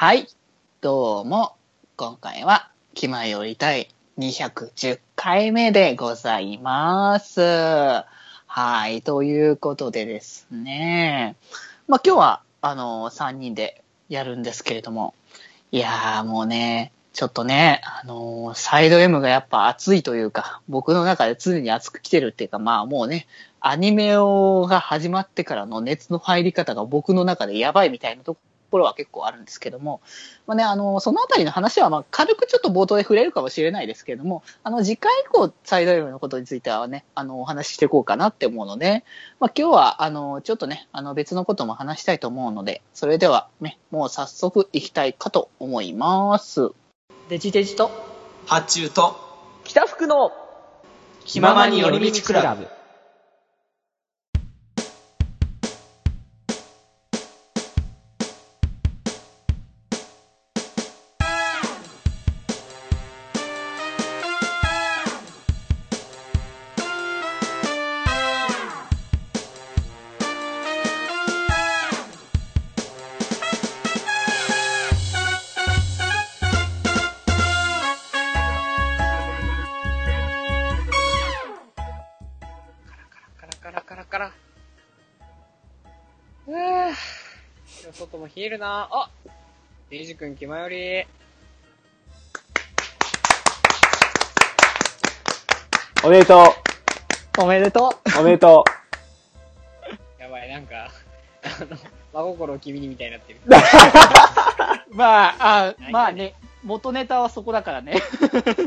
はい。どうも、今回は、気まよりたい210回目でございます。はい。ということでですね。まあ、今日は、あの、3人でやるんですけれども。いやー、もうね、ちょっとね、あのーサイド M がやっぱ熱いというか、僕の中で常に熱く来てるっていうか、まあもうね、アニメをが始まってからの熱の入り方が僕の中でやばいみたいなところは結構あるんですけども、まあね、あの、そのあたりの話は、まあ、軽くちょっと冒頭で触れるかもしれないですけれども、あの、次回以降、サイド M のことについてはね、あの、お話ししていこうかなって思うので、まあ、今日は、あの、ちょっとね、あの、別のことも話したいと思うので、それではね、もう早速行きたいかと思います。デジデジと発注と北福の気ままに寄り道クラブ。デイジ君気まより。おめでとおめでとう。おめでと やばい、なんか、あの、真心を君にみたいになってる。う。まあ、あまあね、元ネタはそこだからね。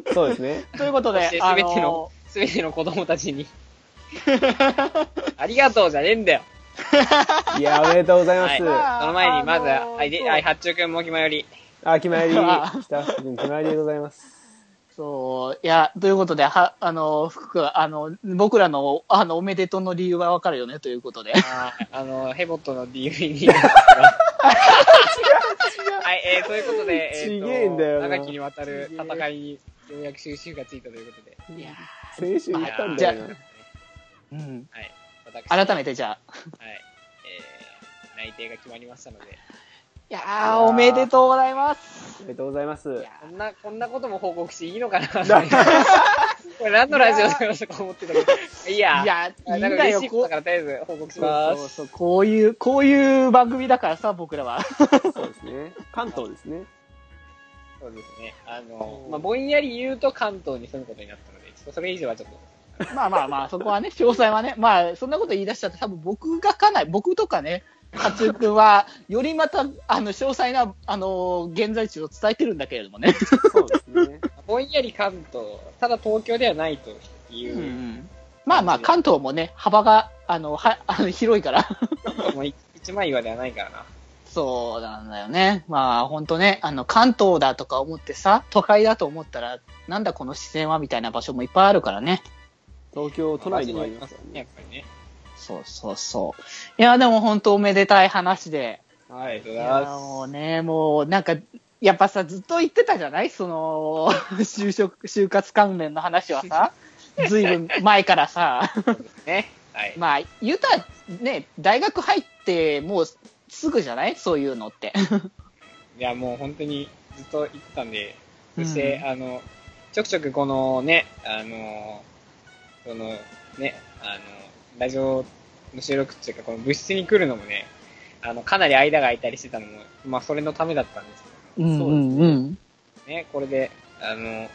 う。そうですね。ということであすべてのの、、すべての子供たちに。ありがとうじゃねえんだよ。いや、おめでとうございます。はい。あその前に、まず、あのーはい、八中君も気まより。あ、決まり、あ北福君決まりでございます。そう、いや、ということで、は、あの、福君、あの、僕らの、あの、おめでとうの理由はわかるよね、ということで。あーあの、ヘボットの DVD なんですがはい、えー、ということで、えー、ちげえんだよな長きにわたる戦いにようやく収集がついたということで。いや先週言ったんじゃあだよな。うん。はい、私、改めてじゃあ。はい、えー、内定が決まりましたので、いやー、おめでとうございます。おめでとうございます。こんな、こんなことも報告していいのかな これ何のラジオだろうとか思ってたけど、いいや、いや、いいんなんかだよ、こう嬉しいことだ。からとりあえず報告しそうます。そうそう、こういう、こういう番組だからさ、僕らは。そうですね。関東ですね。そうですね。あの、まあ、ぼんやり言うと関東に住むことになったので、ちょっとそれ以上はちょっと、まあまあまあ、そこはね、詳細はね、まあ、そんなこと言い出しちゃって、多分僕がかなり、僕とかね、勝井君は、よりまた、あの、詳細な、あの、現在地を伝えてるんだけれどもね。そうですね。ぼんやり関東、ただ東京ではないという、うんまあまあ、関東もね、幅が、あの、は、あの、広いから。もうい一枚岩ではないからな。そうなんだよね。まあ、ほんとね、あの、関東だとか思ってさ、都会だと思ったら、なんだこの自然はみたいな場所もいっぱいあるからね。東京都内にもありますからね、やっね。ぱりね。そうそうそう。いや、でも本当おめでたい話で。はい、ありがとういや、ございまもうね、もう、なんか、やっぱさ、ずっと言ってたじゃない？その、就職、就活関連の話はさ、ずいぶん前からさ、す。ね。はい。まあ、言うたら、ね、大学入って、もう、すぐじゃない？そういうのって。いや、もう本当にずっと言ってたんで、そして、うんあの、ちょくちょくこのね、あの、その、ね、あの、ラジオの収録っていうか、この部室に来るのもね、あの、かなり間が空いたりしてたのも、まあ、それのためだったんですけうんうんうん。どね、これで、あの、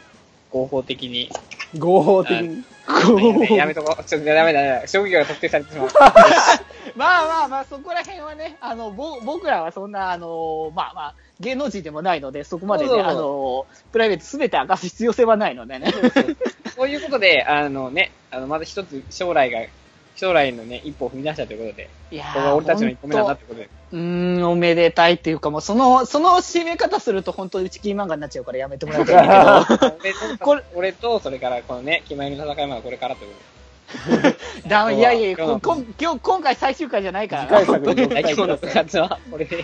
合法的に、合法的に。こうやめやめとこう。ちょっとダメだ、ダメだ。職業が特定されてしまう。まあまあまあ、そこら辺はね、あの、ぼ僕らはそんな、あの、まあまあ、芸能人でもないので、そこまでね、そうそうあの、プライベートすべて明かす必要性はないのでね。そういうことで、あのね、あの、まず一つ将来が、将来のね、一歩を踏み出したということで、いやこれが俺たちの一歩目なんだってことで。うーん、おめでたいっていうか、もうその、その締め方すると本当打ち切り漫画になっちゃうからやめてもらいたいんだけど。俺と、これ俺と、それからこのね、決まりの戦いまでこれからというこだいやいや、今今日、今回最終回じゃないから次回作 の部活は、これで。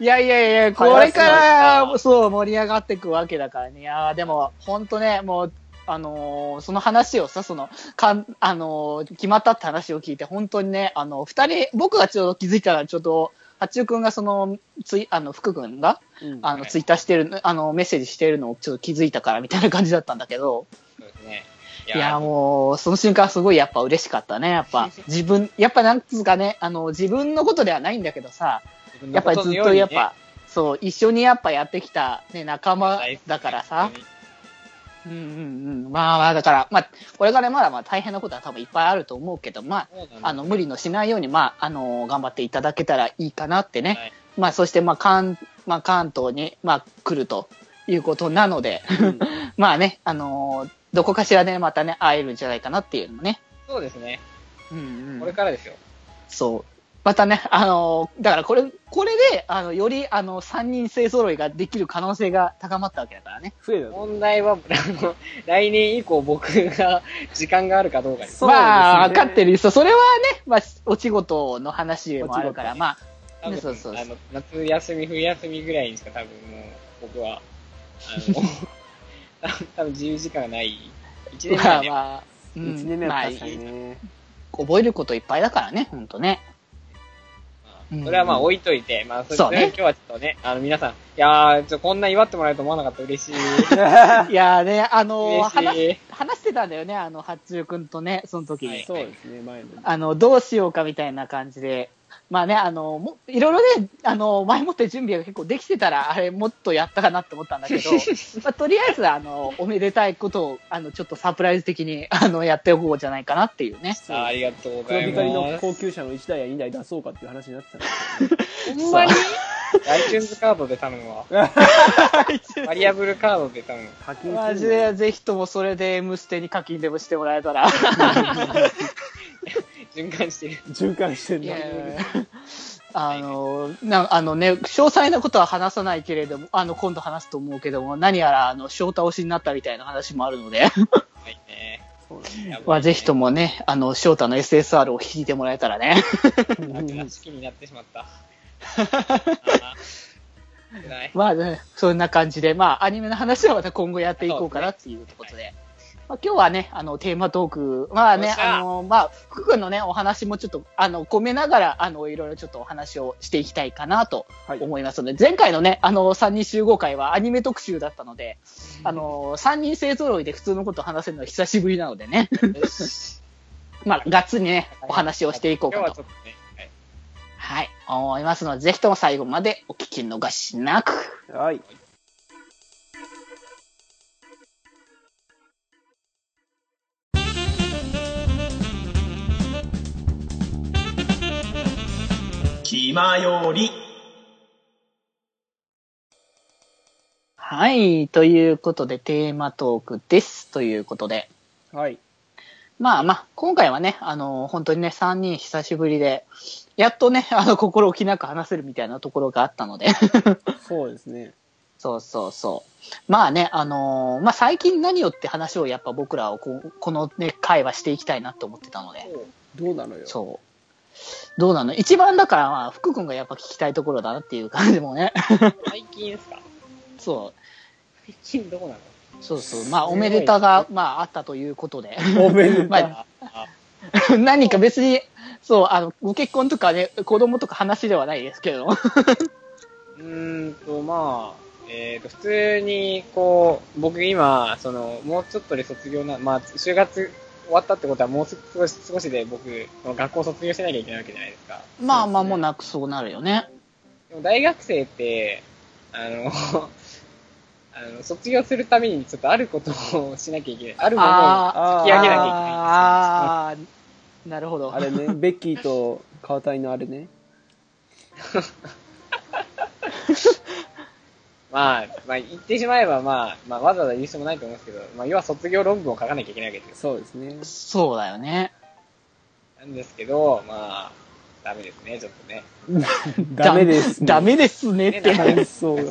いやいやいや、これから、そう、盛り上がっていくわけだからね。いやーでも、本当ね、もう、あのーその話をさ、その、かん、あのー決まったって話を聞いて、本当にね、あの、二人、僕がちょうど気づいたら、ちょっと、八中くんがその、ツイ、あの、福君が、うんあの、はいツイッターしてる、あの、メッセージしてるのをちょっと気づいたからみたいな感じだったんだけど、そうですね。いや、もう、その瞬間すごいやっぱ嬉しかったね。やっぱ、自分、やっぱなんつうかね、あの、自分のことではないんだけどさ、やっぱりずっとやっぱ、そう、一緒にやっぱやってきた、ね、仲間だからさ、うんうんうん。まあまあ、だから、まあ、これからまだまあ大変なことは多分いっぱいあると思うけど、まあ、あの、無理のしないように、まあ、あの、頑張っていただけたらいいかなってね。はいまあ、そして、まあ、関、まあ、関東に、まあ、来るということなので、うん まあね、あのどこかしらでまたね、会えるんじゃないかなっていうのもね。そうですね。うんうん。これからですよ。そう。またね、あのだからこれ、これで、あの、より、あの、三人勢揃いができる可能性が高まったわけだからね。増えたと。問題は、あの、来年以降僕が時間があるかどうかです。そうですねまあ、分かってるそう、それはね、まあ、お仕事の話もあるから、まあ、多分そうそうそうあの、夏休み、冬休みぐらいにしか多分もう、僕は、あの、多分自由時間がない。一年目まあはね、まあ、う1ん、年目まあは確かにね。覚えることいっぱいだからね、ほんとね。うんそれはまあ置いといて、まあそれそうね今日はちょっとね、あの皆さん、いやー、ちょこんな祝ってもらえると思わなかった嬉しい。いやーね、あのー話。話してたんだよね、あの、八中くんとね、その時に。はいそうですね、前の。あの、どうしようかみたいな感じで。まあね、あの、もいろいろね、あの、前もって準備が結構できてたら、あれもっとやったかなって思ったんだけど、まあ、とりあえず、あの、おめでたいことを、あの、ちょっとサプライズ的に、あの、やっておこうじゃないかなっていうね。あーありがとうござい黒光りのます。高級車の1台や2台出そうかっていう話になってたんです ほんまに ?iTunes カードで頼むわ。バリアブルカードで頼む。課金マジで、ぜひともそれで M ステに課金でもしてもらえたら。循環してる。循環してんだいや。あの、な、あのね、詳細なことは話さないけれども、あの、今度話すと思うけども、何やら、あの、小倒しになったみたいな話もあるので、はいね。ぜひともね、あの、翔太の SSR を引いてもらえたらね。楽な式になってしまった。まあね、そんな感じで、まあ、アニメの話はまた今後やっていこうかなっていうことで。まあ、今日はね、あの、テーマトーク、まあねあの、まあ、福君のね、お話もちょっと、あの、込めながら、あの、いろいろちょっとお話をしていきたいかなとはい。思いますので、前回のね、あの、3人集合会はアニメ特集だったので、あの、3人勢揃いで普通のことを話せるのは久しぶりなのでね、まあ、がっつりね、お話をしていこうかと。はとね、はい。はい、思いますので、ぜひとも最後までお聞き逃しなく。はい。気まより。はい、ということで、テーマトークです。ということで、はい。まあまあ、今回はね、あの、本当にね、3人久しぶりで、やっとね、あの、心置きなく話せるみたいなところがあったので、そうですね。そうそうそう。まあね、あのまあ最近何をって話をやっぱ僕らはこうこのね、会話していきたいなって思ってたので、どうなのよ。そう。どうなの？一番だから、まあ、福君がやっぱ聞きたいところだなっていう感じもね。最近ですか？そう。最近どうなの？そうそう。まあ、おめでたが、まあ、あったということで。おめでたい。まあ、何か別に、そう、あの、ご結婚とかね、子供とか話ではないですけど。うーんと、まあ、えっ、と、普通に、こう、僕今、その、もうちょっとで卒業な、まあ、就活終わったってことはもう少し、少しで僕、学校卒業しなきゃいけないわけじゃないですか。まあ、まあもなくそうなるよね。でも大学生って、あの、あの、卒業するためにちょっとあることをしなきゃいけない。あるものをあ突き上げなきゃいけないんですよ。あー、なるほど。あれね、ベッキーと川谷のあれね。まあ、まあ、言ってしまえば、まあ、まあ、わざわざ言う必要もないと思うんですけど、まあ、要は卒業論文を書かなきゃいけないわけですよ。そうですね。そうだよね。なんですけど、まあ、ダメですね、ちょっとね。ダメです、ね。ダメですねって。感想が。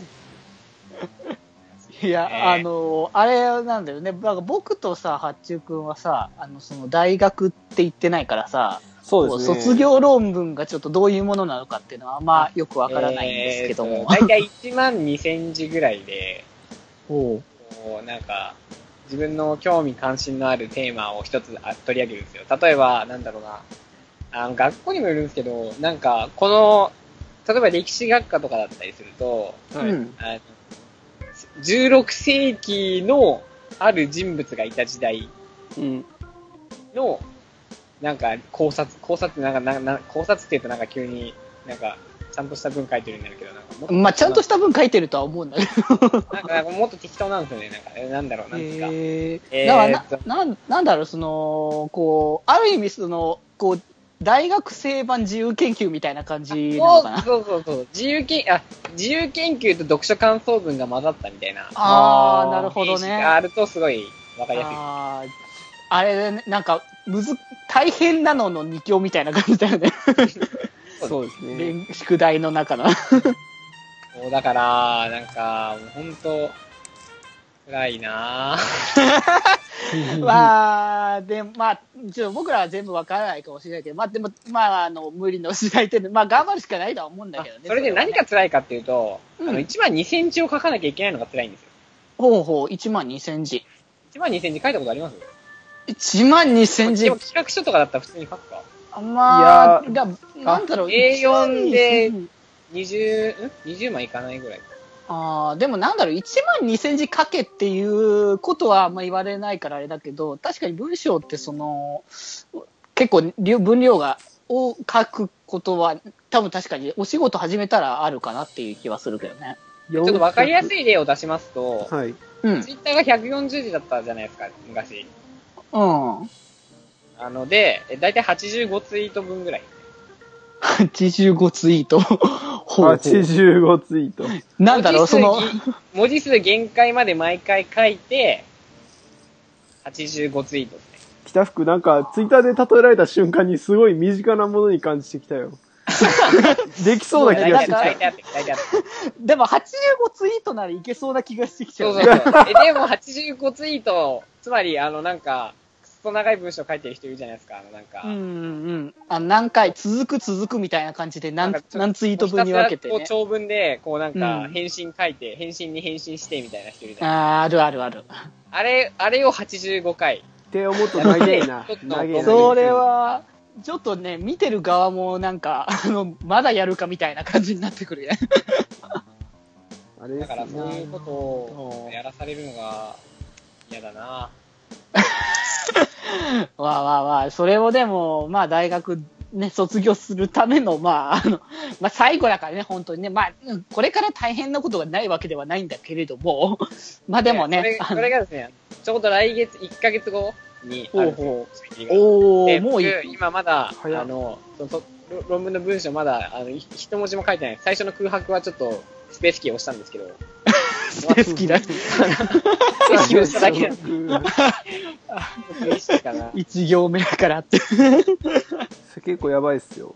いや、ねあの、あれなんだよね。なんか僕とさ、八中くんはさ、あの、その大学って言ってないからさ、そうですね。卒業論文がちょっとどういうものなのかっていうのはあんまよくわからないんですけども。だいたい1万2000字ぐらいで、こう、なんか、自分の興味関心のあるテーマを一つあ取り上げるんですよ。例えば、なんだろうな。あの、学校にもよるんですけど、なんか、この、例えば歴史学科とかだったりすると、はい。うん。あの16世紀のある人物がいた時代うん。の、なんか考察、考察ってなんか、な考察って言うとなんか急に、なんか、ちゃんとした文書いてるんだけど、なんかもっと、まあ、ちゃんとした文書いてるとは思うんだけど。なんか、なんかもっと適当なんですよね、なんか、えなんだろう、なんですか。ええーだからな、なん、なんだろう、その、こう、ある意味その、こう、大学生版自由研究みたいな感じなのかな？そうそうそう。自由研、あ、自由研究と読書感想文が混ざったみたいな。あー、あーなるほどね。あるとすごいわかりやすい。あーあれね、なんか、むず、大変なのの二強みたいな感じだよね。そうですね。勉宿題の中の。そうだから、なんか、もうほんと、辛いなぁ。まあ、で、まあ、ちょっと僕らは全部わからないかもしれないけど、まあでも、まあ、あの、無理の時代っていうの、まあ頑張るしかないとは思うんだけどね。それで何が辛いかっていうと、うんあの、1万2センチを書かなきゃいけないのが辛いんですよ。ほうほう、1万2000字。1万2センチ書いたことあります？1万2000字でも。企画書とかだったら普通に書くか。まあ、いだなんだろう、A4 で1万2000 20、ん ?20 万いかないぐらい。ああ、でもなんだろう、1万2000字書けっていうことはあんま言われないからあれだけど、確かに文章ってその、結構量分量が、を書くことは、多分確かにお仕事始めたらあるかなっていう気はするけどね。ちょっとわかりやすい例を出しますと、はい。うん。ツイッターが140字だったじゃないですか、昔。うん。あので、えだいたい85ツイート分ぐらい。85ツイート？ほうほう85ツイート。なんだろう、その文、字数 限界まで毎回書いて、85ツイートですね。北福なんか、ツイッターで例えられた瞬間にすごい身近なものに感じてきたよ。できそうな気がしてきた。でも85ツイートならいけそうな気がしてきちゃそううね。そうそう。え、でも85ツイート、つまり、あの、なんか、そ長い文章書いてる人いるじゃないですか、あの、なんか。うんうん。あ何回続く続くみたいな感じで何何ツイート分に分けてねこう。長文で、こうなんかう、ん返信書いて、返信に返信してみたいな人いるじゃないあーあるあるある。あれ、あれを85回。って思うと長えなちょっ。と長えな。それは、ちょっとね、見てる側もなんか、あの、まだやるかみたいな感じになってくるね。あれですだからそうね。いうことをやらされるのが嫌だな わあわあわあ、それをでも、まあ大学ね、卒業するための、まあ、あの、まあ最後だからね、本当にね、まあ、うんこれから大変なことがないわけではないんだけれども、まあでもね、それそれがですね、ちょうど来月、1ヶ月後にあるんですよほうほ締め切りがおー、でもういい僕。今まだ、あの、その論文の文章まだ、あの、ひ一文字も書いてない。最初の空白はちょっと、スペースキーを押したんですけど、スペースキーだ。スペースキーを押しただけなん。一行目だからって。結構やばいっすよ。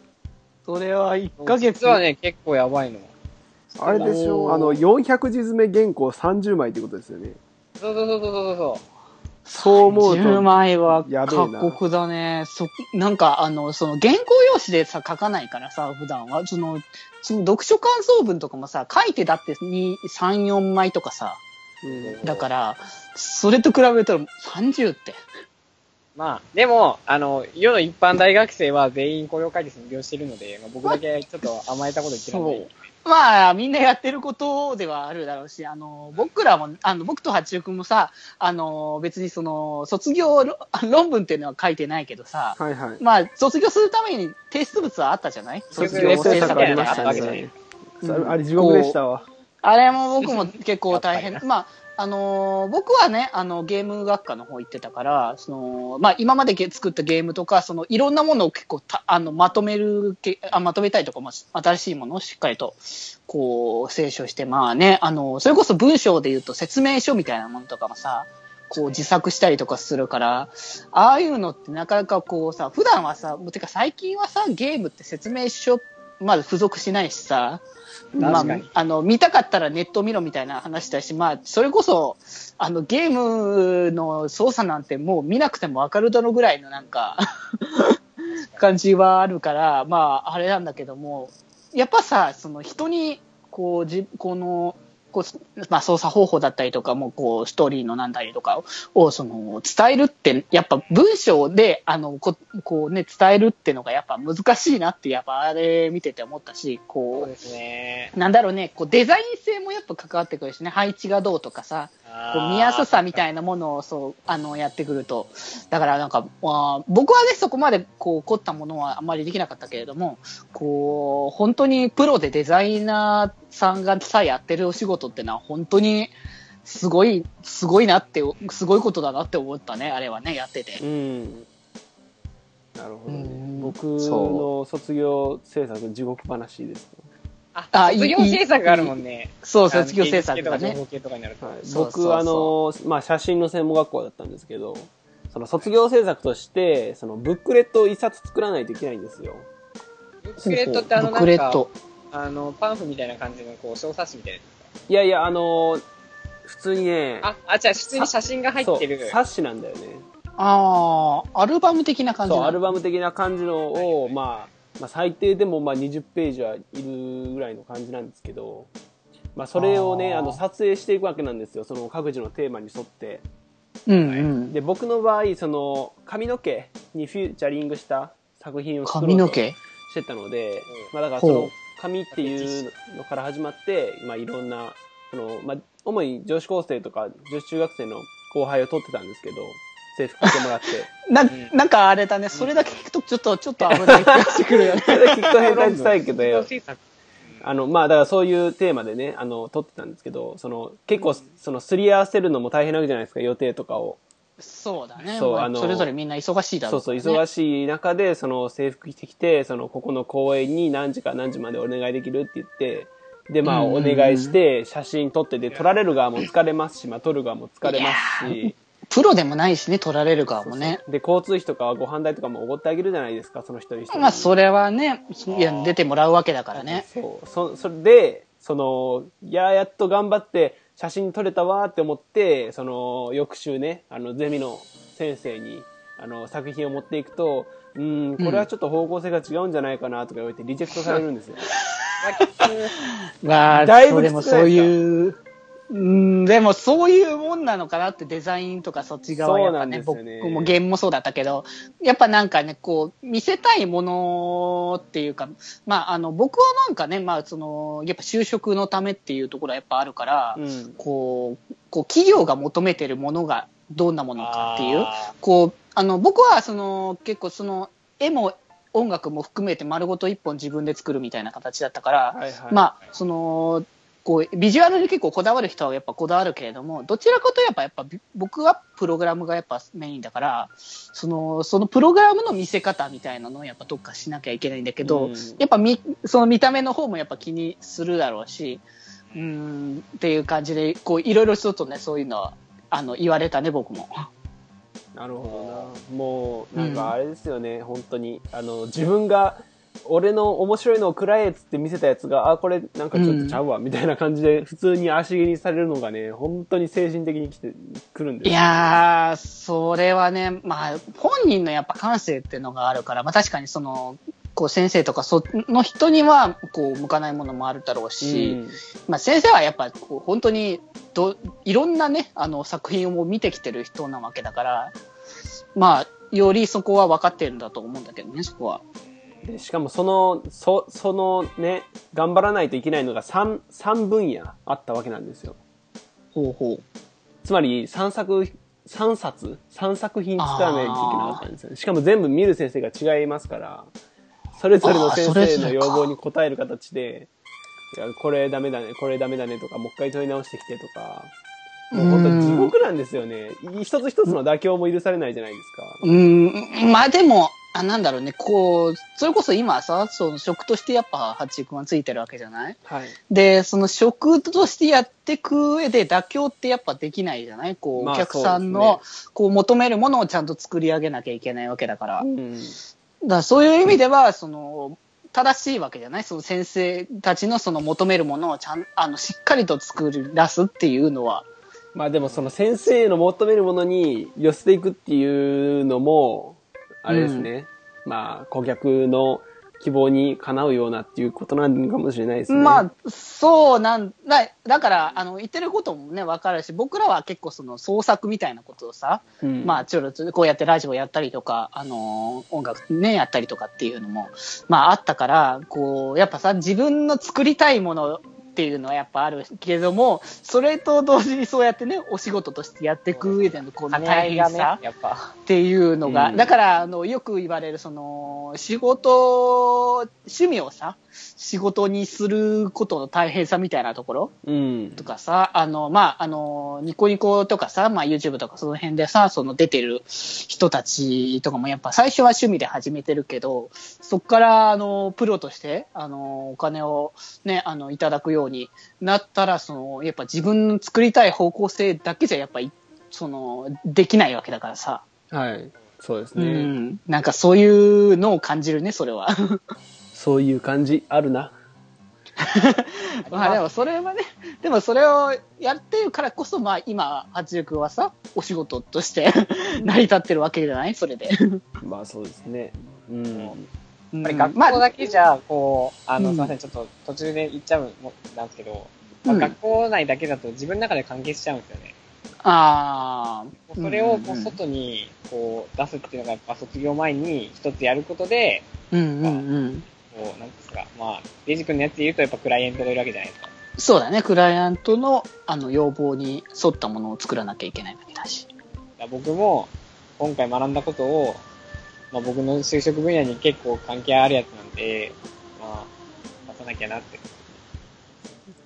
それは1ヶ月。実はね、結構やばいの。あれでしょあの、400字詰め原稿30枚ってことですよね。そうそうそうそうそうそう。そう思うと。10枚はやべえな過酷だね。そ、なんか、あの、その原稿用紙でさ、書かないからさ、普段は。その、その読書感想文とかもさ、書いてだって2、3、4枚とかさ。うんだから、それと比べたら30って。まあ、でも、あの、世の一般大学生は全員雇用会議卒業してるので、まあ、僕だけちょっと甘えたこと言ってるんで。まあ、みんなやってることではあるだろうし、あの、僕らも、あの、僕と八代くんもさ、あの、別にその、卒業論論文っていうのは書いてないけどさ、はいはい。まあ、卒業するために提出物はあったじゃない？卒業制作ありましたたじゃない。ねうん。あれ地獄でしたわ。あれも僕も結構大変。まあ、あのー僕はね、あの、ゲーム学科の方行ってたから、その、まあ、今までゲ作ったゲームとか、その、いろんなものを結構た、あの、まとめるけ、あ、まとめたいとかも、新しいものをしっかりと、こう、清書して、まあね、あの、それこそ文章で言うと説明書みたいなものとかもさ、こう自作したりとかするから、ああいうのってなかなかこうさ、普段はさ、もうてか最近はさ、ゲームって説明書、まだ付属しないしさ、まああの、見たかったらネット見ろみたいな話だし、まあ、それこそ、あの、ゲームの操作なんてもう見なくてもわかるだろうぐらいのなんか、感じはあるから、まあ、あれなんだけども、やっぱさ、その人に、こう、じ、この、こう、まあ、操作方法だったりとかも、こう、ストーリーのなんだりとかを、その、伝えるって、やっぱ文章で、あの、ここうね、伝えるってのがやっぱ難しいなって、やっぱあれ見てて思ったし、こですね。う、なんだろうね、こう、デザイン性もやっぱ関わってくるしね、配置がどうとかさ、こう見やすさみたいなものをそうあのやってくると、だからなんか、まあ、僕はね、そこまでこう凝ったものはあまりできなかったけれども、こう本当にプロでデザイナーさんがさえやってるお仕事ってのは、本当にすごい、すごいなって、すごいことだなって思ったね、あれはね、やってて。うん。なるほどねうん。僕の卒業制作、地獄話です。あ、あ卒業制作があるもんね。そう、卒業制作とか情報系とかになると。はい、僕、あの、まあ、写真の専門学校だったんですけど、その卒業制作として、そのブックレットを一冊作らないといけないんですよ。ブックレットってあのブッなんか、クレット。あの、パンフみたいな感じのこう小冊子みたいなやついやいや、あの、普通にね、あ、あ、じゃあ普通に写真が入ってる。冊子なんだよね。ああ、アルバム的な感じそう、なアルバム的な感じのを、まあ、まあ、最低でもまあ20ページはいるぐらいの感じなんですけど、まあ、それをね、あの、撮影していくわけなんですよ。その各自のテーマに沿って。うんうん。で、僕の場合、その、髪の毛にフューチャリングした作品を作ろうとしてたので、うんまあ、だからその髪っていうのから始まって、まあ、いろんな、その、まあ、主に女子高生とか女子中学生の後輩を取ってたんですけど、制服してもらって。なうんなんかあれだね、それだけ聞くとちょっと、ちょっと危ない気がしてくるよね。それ聞くと変態臭いけど卒業制作。あの、まあ、だからそういうテーマでね、あの、撮ってたんですけど、その、結構、その、すり合わせるのも大変なわけじゃないですか、予定とかを。そうだね。そうあのまあそれぞれみんな忙しいだろそううからね、そう、忙しい中で、その、制服着てきて、その、ここの公園に何時から何時までお願いできるって言って、で、まあ、お願いして、写真撮って、で、撮られる側も疲れますし、まあ、撮る側も疲れますし、プロでもないしね、取られる側もね。で、交通費とかご飯代とかもおごってあげるじゃないですか、その一人一人に。まあ、それはね、いや、出てもらうわけだからね。そう。そ、それで、その、いや、やっと頑張って写真撮れたわーって思って、その、翌週ね、あの、ゼミの先生に、あの、作品を持っていくと、うーん、これはちょっと方向性が違うんじゃないかなとか言われてリジェクトされるんですよ。まあ、だいぶそれもそういう、うん、でもそういうもんなのかなってデザインとかそっち側。はやっぱね、ね僕もゲームもそうだったけど、やっぱなんかね、こう、見せたいものっていうか、まあ、あの、僕はなんかね、まあ、その、やっぱ就職のためっていうところはやっぱあるから、うん。こう、こう、企業が求めてるものがどんなものかっていう、あこう、あの、僕は、その、結構その、絵も音楽も含めて丸ごと一本自分で作るみたいな形だったから、はいはい。まあ、その、こう、ビジュアルに結構こだわる人はやっぱこだわるけれども、どちらかといえばやっぱび僕はプログラムがやっぱメインだから、その、そのプログラムの見せ方みたいなのをやっぱどっかしなきゃいけないんだけど、うんやっぱみ、その見た目の方もやっぱ気にするだろうし、うーん、っていう感じで、こう、いろいろちょっとね、そういうのは、あの、言われたね、僕も。なるほどな。もう、なんかあれですよね、本当に。あの、自分が、俺の面白いのをくらえっつって見せたやつが、あ、これなんかちょっとちゃうわ、みたいな感じで、普通に足毛にされるのがね、本当に精神的に来て、くるんですいよやー、それはね、まあ、本人のやっぱ感性っていうのがあるから、まあ確かにその、こう先生とかその人にはこう向かないものもあるだろうし、うん。まあ先生はやっぱこう本当にどいろんなね、あの作品をもう見てきてる人なわけだから、まあ、よりそこは分かってるんだと思うんだけどね、そこは。でしかもその、そ、そのね、頑張らないといけないのが3、三分野あったわけなんですよ。ほうほう。つまり3作、3冊 ?3 作品作らないといけなかったんですよね。しかも全部見る先生が違いますから、それぞれの先生の要望に応える形で、いや、これダメだね、これダメだねとか、もう一回問い直してきてとか、もう本当に地獄なんですよね。一つ一つの妥協も許されないじゃないですか。うーん、まあでも、あ、なんだろうね、こう、それこそ今さ、その職としてやっぱ八中君はついてるわけじゃない？はい。で、その職としてやっていく上で妥協ってやっぱできないじゃない？こう、まあお客さんの、こう求めるものをちゃんと作り上げなきゃいけないわけだから。だうん。からそういう意味では、その、正しいわけじゃない？その先生たちのその求めるものをちゃん、あの、しっかりと作り出すっていうのは、まあでもその先生の求めるものに寄せていくっていうのも、あれですね。まあ顧客の希望にかなうようなっていうことなんかもしれないですね。まあ、そうなんだ。だから、あの、言ってることもね、わかるし、僕らは結構その創作みたいなことをさ、うんまあ、ちょろちょろこうやってラジオやったりとか、あのー音楽ね、やったりとかっていうのも、まあ、あったから、こう、やっぱさ、自分の作りたいものっていうのはやっぱあるけども、それと同時にそうやってね、お仕事としてやっていく上でのこの大変さ、やっぱ。っていうのが、うんだから、あの、よく言われる、その、仕事、趣味をさ、仕事にすることの大変さみたいなところ？うん。とかさ、あの、まあ、あの、ニコニコとかさ、まあ、YouTube とかその辺でさ、その出てる人たちとかもやっぱ最初は趣味で始めてるけど、そっから、あの、プロとして、あの、お金をね、あの、いただくようになったら、その、やっぱ自分の作りたい方向性だけじゃやっぱり、その、できないわけだからさ。はい。そうですうね。ん。なんかそういうのを感じるね、それは。そういう感じあるな。まあでもそれはね、でもそれをやってるからこそ、まあ今、八十君はさ、お仕事として 成り立ってるわけじゃない？それで。まあそうですね。うん。やっやぱり学校だけじゃ、こう、あの、うんすいません、ちょっと途中で言っちゃうもなんですけど、うん学校内だけだと自分の中で完結しちゃうんですよね。ああ。それをこう外にこう出すっていうのがやっぱ卒業前に一つやることで、うんうんうん。こう、なんですか、まあ、デイジ君のやつで言うとやっぱクライアントがいるわけじゃないですか。そうだね、クライアントのあの要望に沿ったものを作らなきゃいけないわけだし。だ僕も今回学んだことを、まあ僕の就職分野に結構関係あるやつなんで、まあ、出さなきゃなって。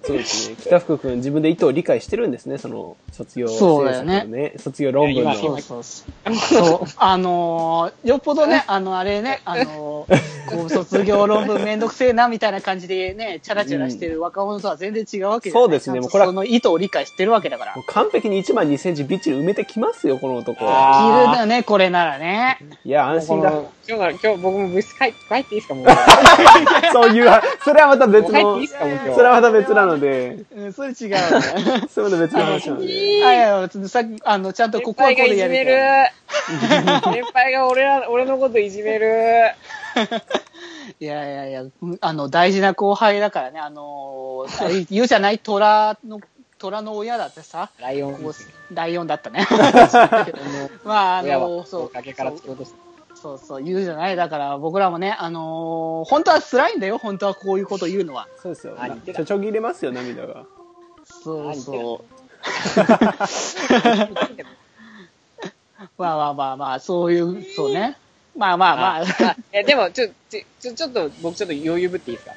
そうですね。北福君自分で意図を理解してるんですね、その卒業そうだよね制作のね。卒業論文の。そうそうそう。そう。あのーよっぽどね、あの、あれね、あのーこう、卒業論文めんどくせえな、みたいな感じでね、チャラチャラしてる若者とは全然違うわけじゃないそうですねもうこれはその意図を理解してるわけだからもう。完璧に1万2センチびっちり埋めてきますよ、この男。あ着るだね、これならね。いや、安心だ。今日の、今日僕も部室帰帰っていいですかもう。そういう、それはまた別のもう帰っていいで、すかもう今日。それはまた別なので、うん、それ違うね。それはまた別の話なので。あいや、別にさっき、あの、ちゃんとここはこ先輩がいじれやるめからる。先輩が俺ら、俺のこといじめる。いやいやいや、うんあの、大事な後輩だからね、あの言うじゃない虎の、虎の親だってさ、ライオンライオンだったね。まあ、あの、そう。崖から突き落とす。そうそう、言うじゃないだから僕らもね、あのー本当は辛いんだよ、本当はこういうこと言うのは。そうですよ。ちょちょぎれますよ、涙が。そうそあう。まあ まあまあまあ、そういう、そうね。まあまあまあ。あえ、でも、ちょ、ちょ、ちょちょっと、僕ちょっと余裕ぶっていいですか？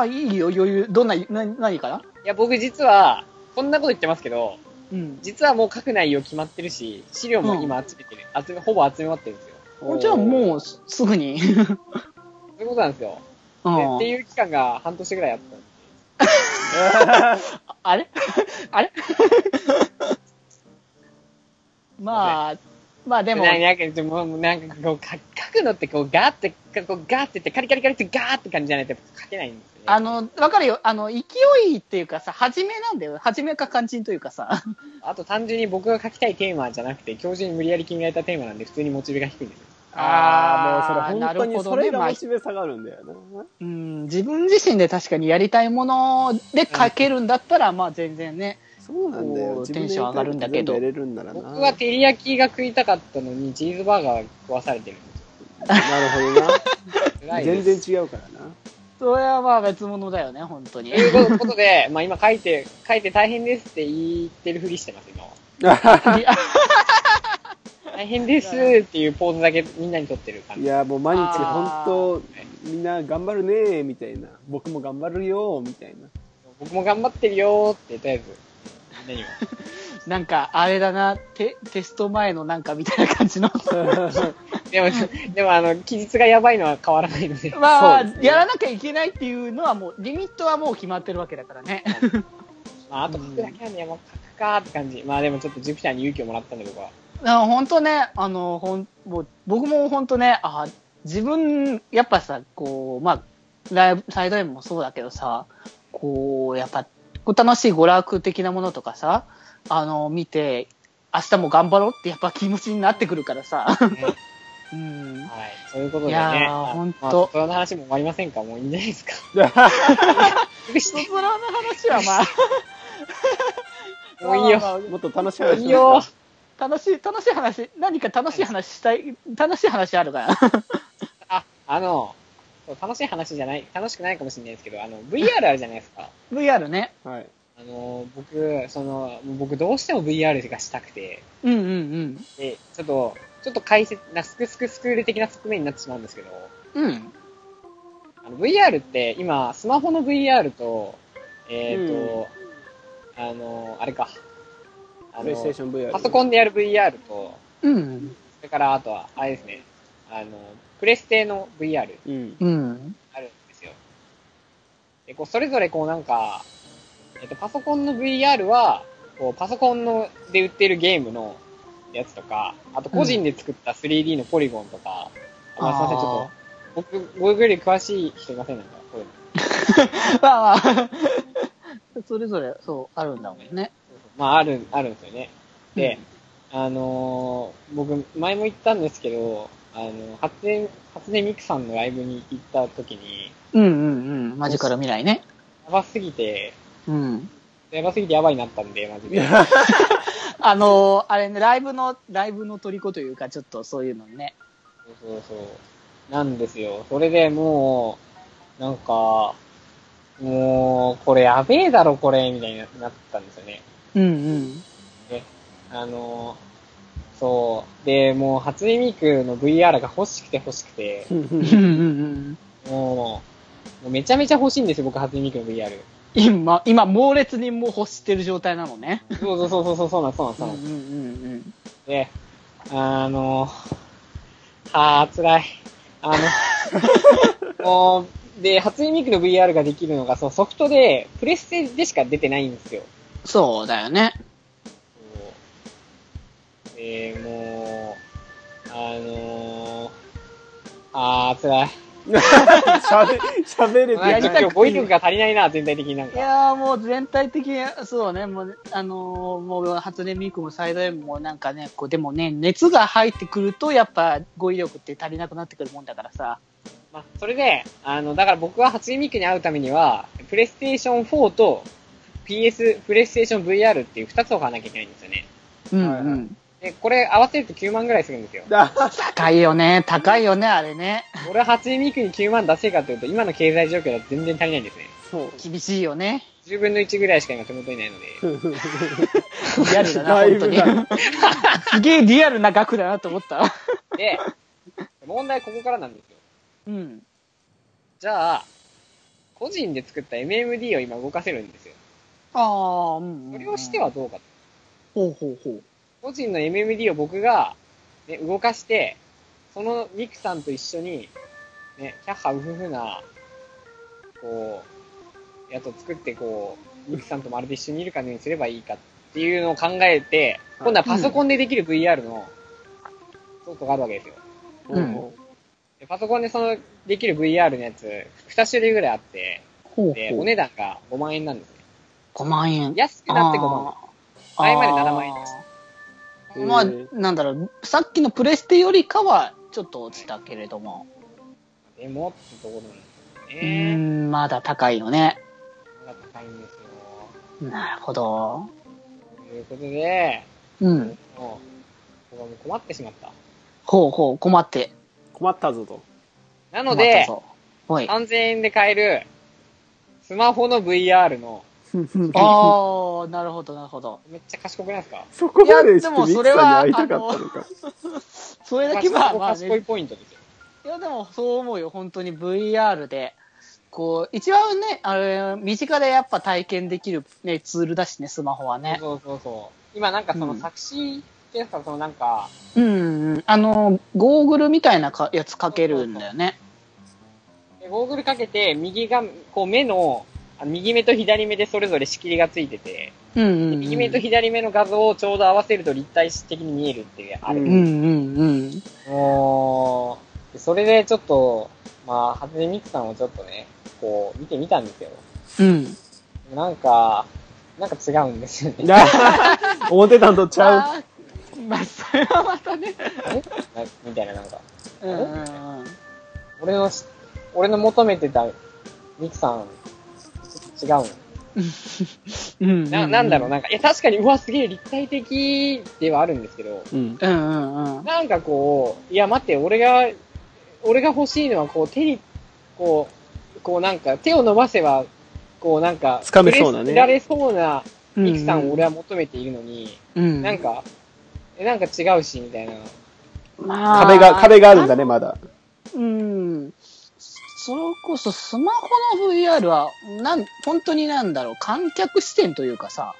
あ、いいよ、余裕。どんな、な、何かないや、僕実は、こんなこと言ってますけど、うん。実はもう書く内容決まってるし、資料も今集めてる。集め、ほぼ集め終わってるんですよ。じゃあもう、すすぐに。そういうことなんですよ。っていう期間が半年ぐらいあったんです。あれ？あれ？まあ、まあでも、もなんかこう、か書くのってこう、ガーって、こうガーってって、カリカリカリってガーって感じじゃないと書けないんですよね。あの、わかるよ。あの、勢いっていうかさ、初めなんだよ。初めか肝心というかさ。あと単純に僕が書きたいテーマじゃなくて、教授に無理やり決められたテーマなんで、普通にモチベが低いんですよ。ああ、もうそれ本当なるにほどねまあそれがモチベ下がるんだよな。うん、自分自身で確かにやりたいもので書けるんだったら、まあ全然ね。そうなんだよ。テンション上がるんだけど全部やれるんならな。僕は照り焼きが食いたかったのに、チーズバーガーが壊されてるんですよ。なるほどな。全然違うからな。それはまあ別物だよね、本当にと。いうことで、まあ今書いて、書いて大変ですって言ってるふりしてます、今は。大変ですっていうポーズだけみんなに撮ってる感じ。いや、もう毎日本当、みんな頑張るねみたいな。僕も頑張るよみたいな。僕も頑張ってるよーって、とりあえず、みんなには。なんか、あれだな、テテスト前のなんかみたいな感じの。でも、でもあの、期日がやばいのは変わらないので。まあ、ねやらなきゃいけないっていうのはもう、リミットはもう決まってるわけだからね。まあ、あと書くだけなんで、もう書くかーって感じ。まあでもちょっとジュピターに勇気をもらったんで、僕は。あ本当ね、あの、ほん、もう、僕も本当ね、あ、自分、やっぱさ、こう、まあ、ライブ、サイド M もそうだけどさ、こう、やっぱ、こう楽しい娯楽的なものとかさ、あの、見て、明日も頑張ろうってやっぱ気持ちになってくるからさ、うん。はい。そういうことでね。いやーあほんとまあ、その話も終わりませんかもういいんじゃないですか？卒論の話はまあ、もういいよもっと楽しい話いよ。楽しい、楽しい話、何か楽しい話したい、楽しい話あるから。あ、あの、楽しい話じゃない、楽しくないかもしれないですけど、あの、VR あるじゃないですか。VR ね。はい。あの、僕、その、僕どうしても VR がしたくて、うんうんうん。で、ちょっと、ちょっと解説、な、スクスクスクール的な側面になってしまうんですけど、うん。あの、VR って今、スマホの VR と、えっ、と、あの、あれか。あプレイステーシの、ョン VR。パソコンでやる VR と、うん。それからあとは、あれですね、あの、プレステの VR うん。うん。あるんですよ。で、こう、それぞれこうなんか、えっと、パソコンの VR は、こう、パソコンので売ってるゲームのやつとか、あと個人で作った 3D のポリゴンとか、あまあ、すいません、ちょっと、僕、僕より詳しい人いませんなんか、こういうの まあまあ、それぞれ、そう、あるんだもんね。まあ、ある、あるんですよね。で、あのー僕、前も言ったんですけど、あの、初音、初音ミクさんのライブに行った時に、うんうんうん。マジカル未来ね。やばすぎて、うん。やばすぎてやばいなったんで、マジで。あのーあれね、ライブの、ライブの虜というか、ちょっとそういうのね。そうそうそう。なんですよ。それでもう、なんか、もう、これやべえだろ、これ、みたいになったんですよね。うんうん。で、あの、そう。で、もう、初音ミクの VR が欲しくて欲しくて、うんうんうん。もう、もうめちゃめちゃ欲しいんですよ、僕、初音ミクの VR。今、今、猛烈にもう欲してる状態なのね。そうそうそうそう、そうなん、そうなん、そううんなん。うんうんで、あの、はぁ、辛い。あの、もう、で、初音ミクの VR ができるのが、そのソフトで、プレステでしか出てないんですよ。そうだよね。そうで、もう、あのー、あー、辛い。喋、喋れてなんかない。今日語彙力が足りないな、全体的になんいか。やーもう全体的に、そうね、もう、あのーもう初音ミクもサイド M もなんかね、こう、でもね、熱が入ってくると、やっぱ語彙力って足りなくなってくるもんだからさ。まあ、それで、あの、だから僕は初音ミクに会うためには、プレイステーション4と PS、プレイステーション VR っていう2つを買わなきゃいけないんですよね。うんうん。で、これ合わせると9万ぐらいするんですよ。だ高いよね、高いよね、あれね。俺は初音ミクに9万出せるかというと、今の経済状況だと全然足りないんですね。そう。厳しいよね。10分の1ぐらいしか今手元にないので。リアルだな、本当に。すげえリアルな額だなと思った。で、問題ここからなんですよ。うん。じゃあ、個人で作った MMD を今動かせるんですよ。ああ、うん、うん。それをしてはどうかと。ほうほうほう。個人の MMD を僕が、ね、動かして、そのミクさんと一緒に、ね、キャッハウフフな、こう、やつを作って、こう、ミクさんとまるで一緒にいるかのようにすればいいかっていうのを考えて、今度はパソコンでできる VR のソフトがあるわけですよ。うんでパソコンでその、できる VR のやつ、2種類ぐらいあって、で、ほうほう。お値段が5万円なんですね。5万円。安くなって5万あー前まで7万円でしあーまあなんだろう、さっきのプレステよりかはちょっと落ちたけれども。でもってところなんですようーね。ん、まだ高いのね。まだ高いんですよ。なるほど。ということで、うん。もう、僕はもう困ってしまった。ほうほう、困って。困ったぞと。なので、困ったぞ、はい。あ3000円で買える、スマホの VR の、あー、なるほど、なるほど。めっちゃ賢くないですか？そこまでしていやでもミクさそれはんに会いたかったのか。それだけは、まあ賢いね、ポイントですよ。いやでもそう思うよ、本当に VR で。こう、一番ね、あれ、身近でやっぱ体験できるね、ツールだしね、スマホはね。そうそうそう。今なんかそのうん作詞ってやつか、そのなんか、うん、うん。あの、ゴーグルみたいなかやつかけるんだよね。でゴーグルかけて、右が、こう目の、あ右目と左目でそれぞれ仕切りがついてて、うん、うんうん。右目と左目の画像をちょうど合わせると立体的に見えるっていう、あれ。うん、うん、うん。もう、でそれでちょっと、まあ、はじめみくさんをちょっとね、こう、見てみたんですよ。うん。なんか、なんか違うんですよね。思ってたんとちゃう。まあ、それはまたね。なみたいななんか、うんうんうん。俺のし、俺の求めてたミクさん、違うんな、なんだろう、なんか、いや、確かに、うわ、すげえ立体的ではあるんですけど、うん。うんうんうん。なんかこう、いや、待って、俺が、俺が欲しいのは、こう、手に、こう、こうなんか、手を伸ばせば、こうなんか、掴めそうなねられそうな、ミクさんを俺は、は求めているのに、うん、なんか、え、なんか違うし、みたいな。まあ壁が、壁があるんだね、まだ。うん。それこそスマホの VR は、なん、本当になんだろう、観客視点というかさ、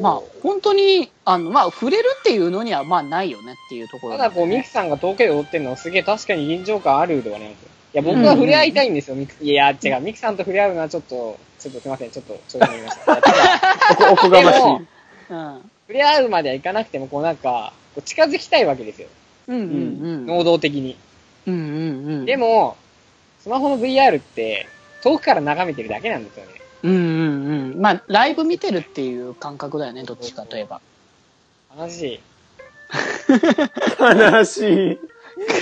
まあ、本当に、あの、まあ、触れるっていうのには、まあ、ないよねっていうところただこう、ミクさんが遠くで踊ってるのはすげえ確かに臨場感あるではないんですよ。いや、僕は触れ合いたいんですよ、ミクいや、違う、ミクさんと触れ合うのはちょっと、ちょっとすいません、ちょっと、調子乗りました。ただおこ、がましい。うん。触れ合うまではいかなくても、こうなんか、こう近づきたいわけですよ。うんうんうん。能動的に。うんうんうん。でも、スマホの VR って、遠くから眺めてるだけなんですよね。うんうんうん。まあ、ライブ見てるっていう感覚だよね、どっちかといえば。悲しい。悲しい。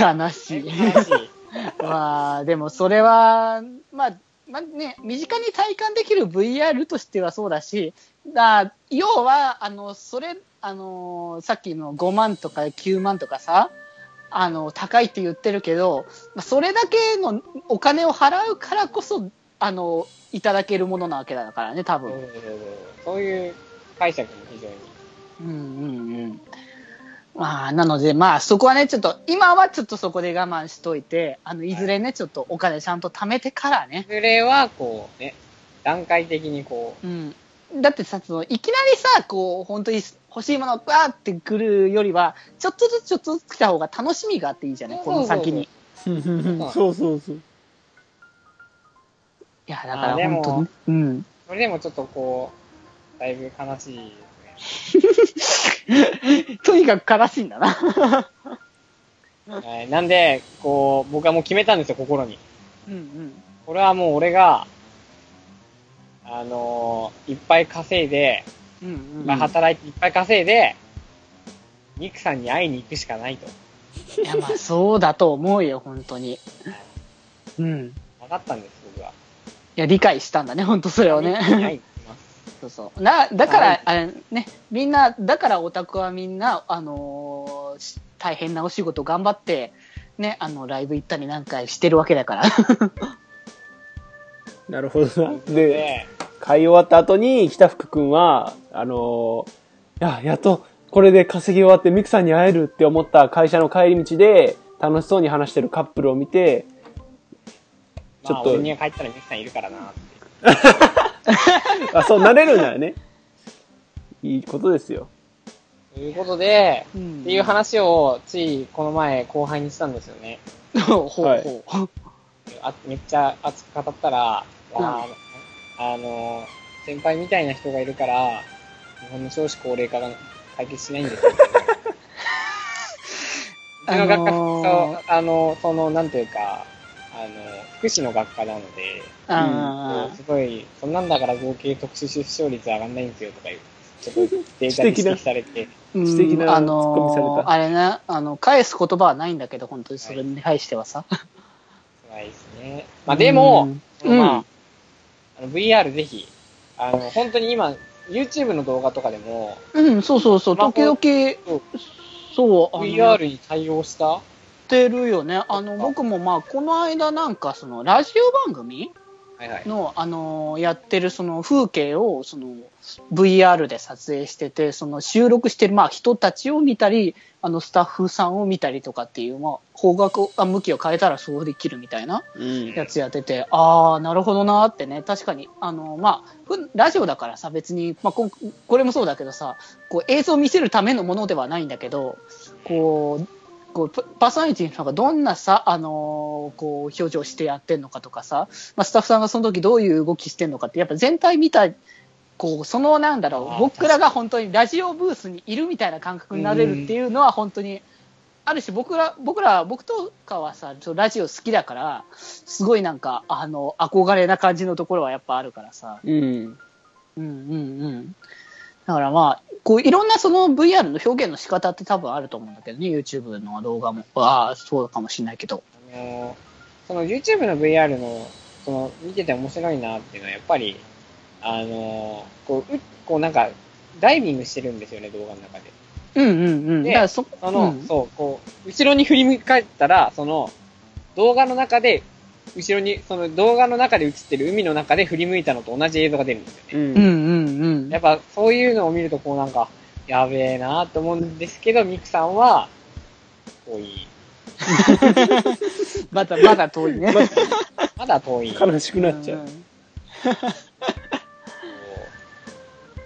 悲しい。悲しい。まあ、でもそれは、まあ、まあね、身近に体感できる VR としてはそうだし、だ要は、あの、それ、あの、さっきの5万とか9万とかさ、あの、高いって言ってるけど、まあそれだけのお金を払うからこそ、あの、いただけるものなわけだからね、多分。そういう解釈も非常に。うんうんうん。まあ、なので、まあ、そこはね、ちょっと、今はちょっとそこで我慢しといて、あの、いずれね、ちょっとお金ちゃんと貯めてからね。それは、こう、ね、段階的にこうん。だってさ、その、いきなりさ、こう、本当に欲しいもの、わーって来るよりは、ちょっとずつちょっとずつ来た方が楽しみがあっていいじゃない、この先に。そうそうそう。いや、だからあでも本当に。うん。う、それでもちょっとこう、だいぶ悲しいですね。とにかく悲しいんだな。はいなんで、こう、僕はもう決めたんですよ、心に。うんうん。これはもう俺が、あのーいっぱい稼いで、うんうんぱい働いていっぱい稼いで、ニクさんに会いに行くしかないと。いや、まあ、そうだと思うよ、本当に。うん。分かったんです、僕は。いや、理解したんだね、本当それをね。ニクさんに会い。そうそう。な、だかはい、らあれね、みんな、だからオタクはみんな、あのーし大変なお仕事頑張って、ね、あの、ライブ行ったりなんかしてるわけだから。なるほどな。で、で、買い終わった後に、北福くんは、あのーいや、やっと、これで稼ぎ終わってミクさんに会えるって思った会社の帰り道で、楽しそうに話してるカップルを見て、ちょまあ、っと俺には帰ったらニクさんいるからなって。あ、そうなれるならね。いいことですよ。ということで、うんっていう話を、ついこの前後輩にしたんですよね。ほうほうはい。あめっちゃ熱く語ったら、いやあの、先輩みたいな人がいるから、日本の少子高齢化が解決しないんですよ。うちの学科、あのーそう、あの、その、なんていうか、あの、福祉の学科なので、あすごい、そんなんだから合計特殊出生率上がんないんですよとかいう、ちょっとデータで 指摘されて、ー素敵なあツッコミされた。のーあれね、あの、返す言葉はないんだけど、本当にそれに対してはさ。辛いですね。まあでも、うん。まあ、うんあの VR ぜひ、あの、本当に今、YouTube の動画とかでも、うん、そうそうそう、時々、そう VR に対応した？てるよね。あの、僕もまあ、この間なんか、その、ラジオ番組？はいはい。の、あのーやってるその風景を、その、VR で撮影してて、その収録してる、まあ、人たちを見たり、あの、スタッフさんを見たりとかっていう、まあ、方角、あ向きを変えたらそうできるみたいなうん。やつやってて、ああ、なるほどなーってね、確かに、あの、まあ、ふラジオだからさ、別に、まあこん、これもそうだけどさ、こう、映像を見せるためのものではないんだけど、こう、こうパパーソナリティの人がどんなさ、あのーこう、表情してやってんのかとかさ、まあ、スタッフさんがその時どういう動きしてんのかって、やっぱ全体見た、こう、そのなんだろう、僕らが本当にラジオブースにいるみたいな感覚になれるっていうのは本当に、ある種僕ら、僕ら、僕とかはさ、ラジオ好きだから、すごいなんか、あの、憧れな感じのところはやっぱあるからさ。うん。うんうんうん。だからまあ、こういろんなその VR の表現の仕方って多分あると思うんだけどね、YouTube の動画も。ああ、そうかもしれないけど。あのその YouTube の VR の、その見てて面白いなっていうのはやっぱり、あのこう、うこうなんか、ダイビングしてるんですよね、動画の中で。うんうんうん。でだからそ、その、うんそう、こう、後ろに振り向かったら、その、動画の中で、後ろに、その動画の中で映ってる海の中で振り向いたのと同じ映像が出るんですよね。うんうんうんうんやっ。ぱそういうのを見るとこうなんか、やべえなと思うんですけど、ミクさんは、遠い。まだまだ遠いね。まだ遠い。悲しくなっちゃう。こ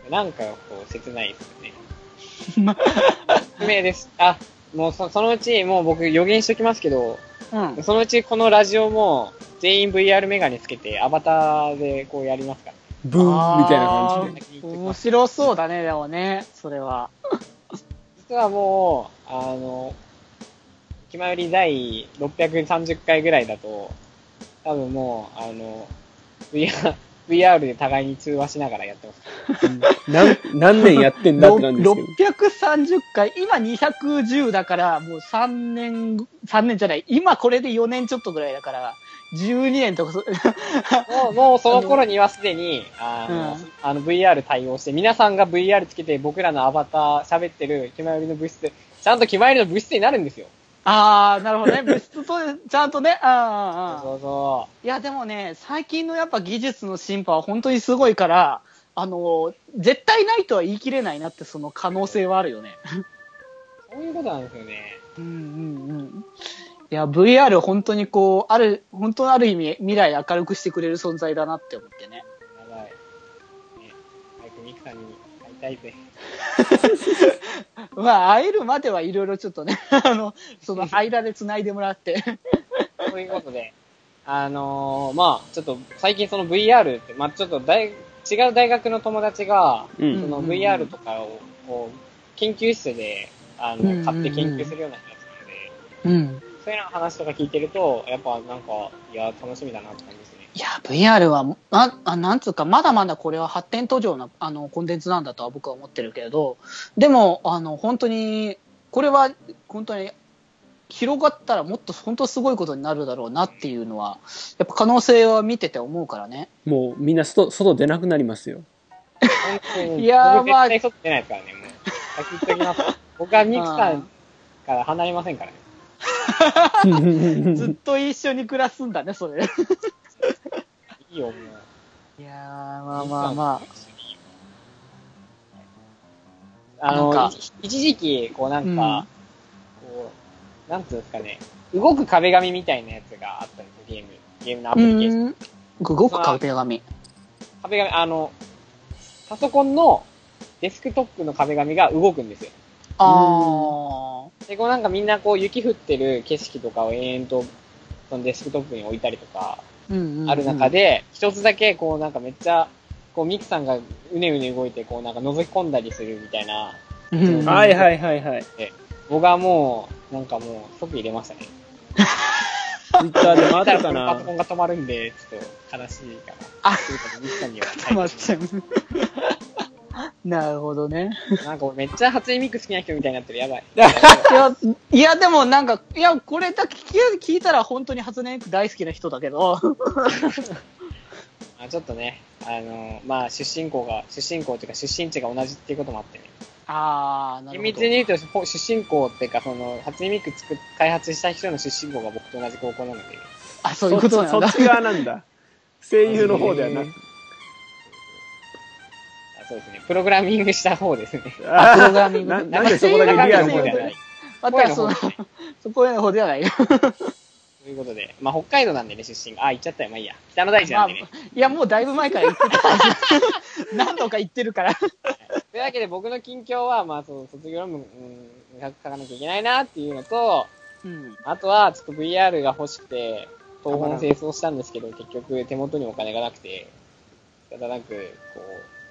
うなんかこう、切ないですよね。不明です。あ、もうそそのうち、もう僕予言しときますけど、うん。そのうちこのラジオも、全員 VR メガネつけて、アバターでこうやりますから。ブーンみたいな感じで。で面白そうだね、でもね、それは。実はもう、あの、今より第630回ぐらいだと、多分もう、あの、VR、VR で互いに通話しながらやってます。何、何年やってんだって感じですけど。630回、今210だから、もう3年、3年じゃない、今これで4年ちょっとぐらいだから、12年とかそ、もう、もうその頃にはすでに、あの、うんあの VR 対応して、皆さんが VR つけて僕らのアバター喋ってる気まよりの物質で、ちゃんと気まよりの物質になるんですよ。あー、なるほどね。物質と、ちゃんとね、あーあそうそいや、でもね、最近のやっぱ技術の進歩は本当にすごいから、あの、絶対ないとは言い切れないなって、その可能性はあるよね。う。そういうことなんですよね。うんうんうん。いや、VR 本当にこう、ある、本当のある意味、未来明るくしてくれる存在だなって思ってね。やばい。ね、早くミクさんに会いたいぜ。まあ、会えるまではいろいろちょっとね、あの、その間で繋いでもらって。ということで、あのーまあちょっと最近その VR って、まあちょっと大、違う大学の友達が、うんそのうん VR とかを、こう、研究室で、あの、買って研究するようなやつなので、うん。そういうの話とか聞いてると、やっぱなんか、いや、楽しみだなって感じ。いや、VR は、な、あなんつうか、まだまだこれは発展途上の、あの、コンテンツなんだとは僕は思ってるけれど、でも、あの、本当に、これは、本当に、広がったらもっと本当すごいことになるだろうなっていうのは、やっぱ可能性は見てて思うからね。もうみんな外、外出なくなりますよ。いやー僕絶対外出ないですからね、もう。先言っときます。僕はミクさんから離れませんからね。ずっと一緒に暮らすんだね、それ。いいよ、もう。いやー、まあまあまあ。あの一時期、こうなんうんか、こう、なんつうんですかね、動く壁紙みたいなやつがあったんですよ、ゲーム。ゲームのアあ。プリケーション。うん。動く壁紙。壁紙、あの、パソコンのデスクトップの壁紙が動くんですよ。あで、こうなんかみんなこう雪降ってる景色とかを延々と、そのデスクトップに置いたりとか、ある中、で、一つだけこうなんかめっちゃ、こうミクさんがうねうね動いて、こうなんか覗き込んだりするみたいな、うんはいはいはいはい。僕はもう、なんかもう即入れましたね。ツイッターで回ってたパソなコ。ンが止まるんで、ちょっと悲しいかな。あということでミクさんには。止まっちゃう。なるほどね。なんかめっちゃ初音ミク好きな人みたいになってる。やばい。いや、いやでもなんか、いや、これだけ聞聞いたら本当に初音ミク大好きな人だけど、あちょっとね、あのまあ出身校が、出身校っていうか出身地が同じっていうこともあってね。あー、なるほど。厳密に言うと、ほ出身校っていうか、その、初音ミク作っ開発した人の出身校が僕と同じ高校なので、あ、そういうことなんだそっ。ち側なんだ。声優の方ではなく。あそうですね、プログラミングした方ですね。あプログラミングななんでそこだけリアルその、そこへの方ではない。ということで、まあ北海道なんでね、出身が。あ、行っちゃったよ、まあいいや。北の大地なんでね。いや、もうだいぶ前から言ってた。何度か言ってるから。というわけで僕の近況は、まあその卒業論文、うん、書かなきゃいけないなっていうのと、うん。あとはちょっと VR が欲しくて、東本清掃したんですけど、結局手元にお金がなくて、ただなく、こう、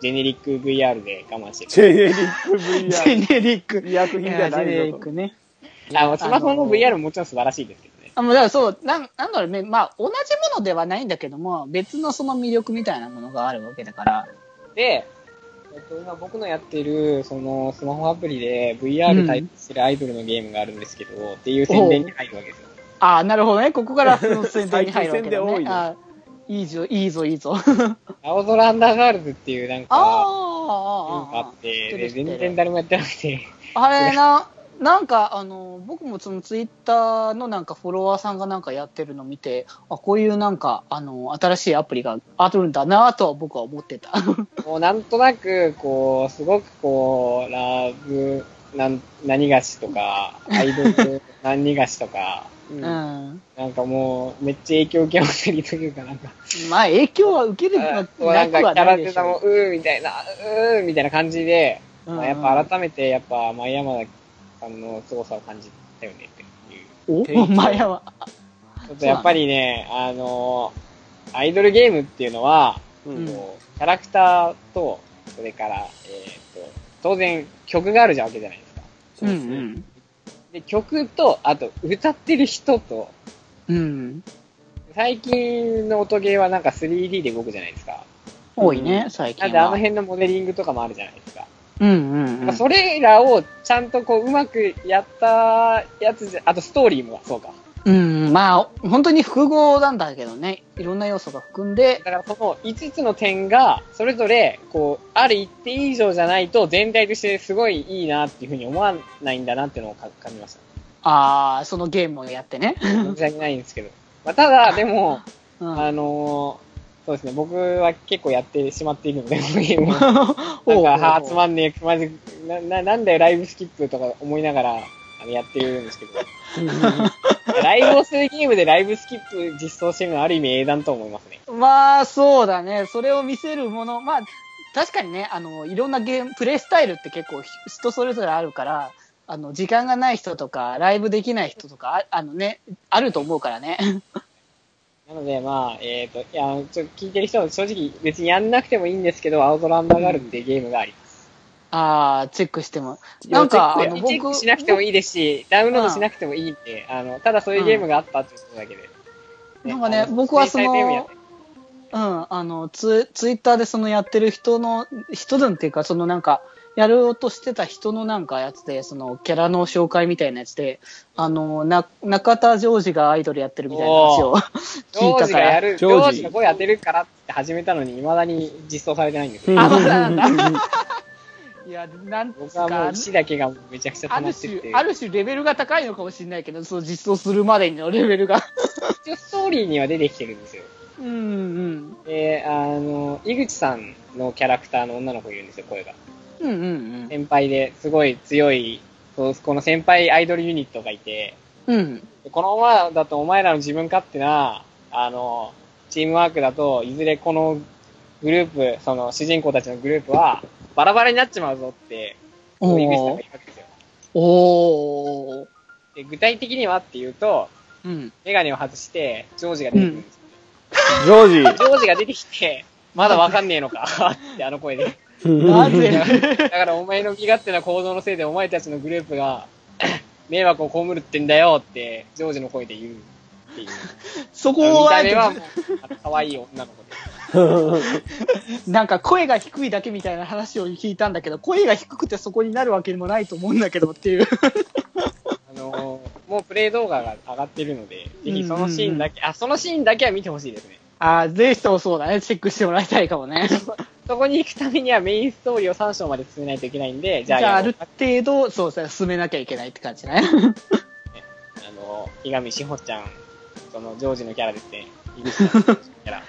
ジェネリック VR で我慢してる。ジェネリックジ VR。ェネリック。医薬品ではいやジェネ。リックね。あ、スマホの VR ももちろん素晴らしいですけどね。あ、もうだからそう、なん、なんだろうね、まあ、同じものではないんだけども、別のその魅力みたいなものがあるわけだから、で、えっと、今僕のやってる、その、スマホアプリで VR 対応してるアイドルのゲームがあるんですけど、っていう宣伝に入るわけですよ。ああ、なるほどね。ここからその宣伝に入るわけだ最近宣伝多いねいいぞ、いいぞ、いいぞ。青空アンダーガールズっていうなんか、ああ、があって、で、全然誰もやってなくて、あれな、なんか、あの、僕もそのツイッターのなんかフォロワーさんがなんかやってるの見て、あ、こういうなんか、あの、新しいアプリがあるんだなとは僕は思ってた。もうなんとなく、こう、すごくこう、ラブ、なん、何菓子とか、アイドル 何菓子とか、ううんん。なんかもう、めっちゃ影響受けまくりというか、なんか、まあ、影響は受けるあなこうなんかキくはャラデないでしょザもうーみたいな、うーみたいな感じで、うんまあ、やっぱ改めて、やっぱ、前山田さんの凄さを感じたよねっていう。う。お前は。ちょっとやっぱりね、あのアイドルゲームっていうのは、うんキャラクターと、それから、えっ、と、当然曲があるじゃわけじゃないですか。うんうそうですね。ん。で、曲と、あと歌ってる人と、うん。最近の音ゲーはなんか 3D で動くじゃないですか。多いね、最近は。なんであの辺のモデリングとかもあるじゃないですか。うんうんうん。まあそれらをちゃんとこううまくやったやつじゃ、あとストーリーもそうか。うん、まあ、本当に複合なんだけどね、いろんな要素が含んで、だからこの5つの点が、それぞれ、こう、ある一定以上じゃないと全体としてすごいいいなっていうふうに思わないんだなっていうのをか感じました。ああ、そのゲームをやってね。申し訳ないんですけど。まあ、ただ、でも、うんあのーそうですね、僕は結構やってしまっているので、このゲームは。なんか、はあ、つまんねえ、まず、な、な、なんだよ、ライブスキップとか思いながら、あの、やってるんですけど。ライブをするゲームでライブスキップ実装してるのはある意味英断と思いますね。まあ、そうだね。それを見せるもの、まあ、確かにね、あの、いろんなゲーム、プレイスタイルって結構人それぞれあるから、あの、時間がない人とか、ライブできない人とか、ああのね、あると思うからね。なので、まあ、えっ、と、いや、ちょっと聞いてる人は正直別にやんなくてもいいんですけど、青空アンダーガールってゲームがあります。ああ、チェックしても。なんか、あの、チェックチェックしなくてもいいですし、ダウンロードしなくてもいいんで、あの、ただそういうゲームがあったっていうことだけで。なんかね僕はそのうん、あの、ツツイッターでそのやってる人の、人なんていうか、そのなんか、やろうとしてた人のなんかやつで、そのキャラの紹介みたいなやつで、あの、な、中田ジョージがアイドルやってるみたいな話をジョー 聞いたから。ジがやる、ジジョージョージが声当てるからって始めたのに、未だに実装されてないんですよ。あ、まだなんだ。いや、なんつう僕はもかう、石だけがめちゃくちゃ溜まある種ってて、、ある種レベルが高いのかもしれないけど、そう実装するまでのレベルが。一応ストーリーには出てきてるんですよ。うんうん。で、あの、井口さんのキャラクターの女の子いるんですよ、声が。うんうん先輩ですごい強い、そうこの先輩アイドルユニットがいて、うん。うん。このままだとお前らの自分勝手な、あの、チームワークだと、いずれこのグループ、その主人公たちのグループは、バラバラになっちまうぞって、おー井口さんが言うわけですよ。おー。で具体的にはっていうと、うん。メガネを外して、ジョージが出てくるんですよ。ジョージ。ジョージが出てきて、まだわかんねえのかってあの声で。なぜ だからお前の身勝手な行動のせいでお前たちのグループが 迷惑を被るってんだよって、ジョージの声で言うっていう。そこ見をあえてた目はもう、あの可愛い女の子で。なんか声が低いだけみたいな話を聞いたんだけど、声が低くてそこになるわけでもないと思うんだけどっていう。あのーもうプレイ動画が上がってるので、ぜひそのシーンだけ、あ、そのシーンだけは見てほしいですね。ああ、ぜひともそうだね。チェックしてもらいたいかもね。そこに行くためにはメインストーリーを3章まで進めないといけないんで、じじゃあ、ゃあ、ある程度、そうですね、進めなきゃいけないって感じね。あの、ひがみしほちゃん、そのジョージのキャラですね。井口さんのキャラ。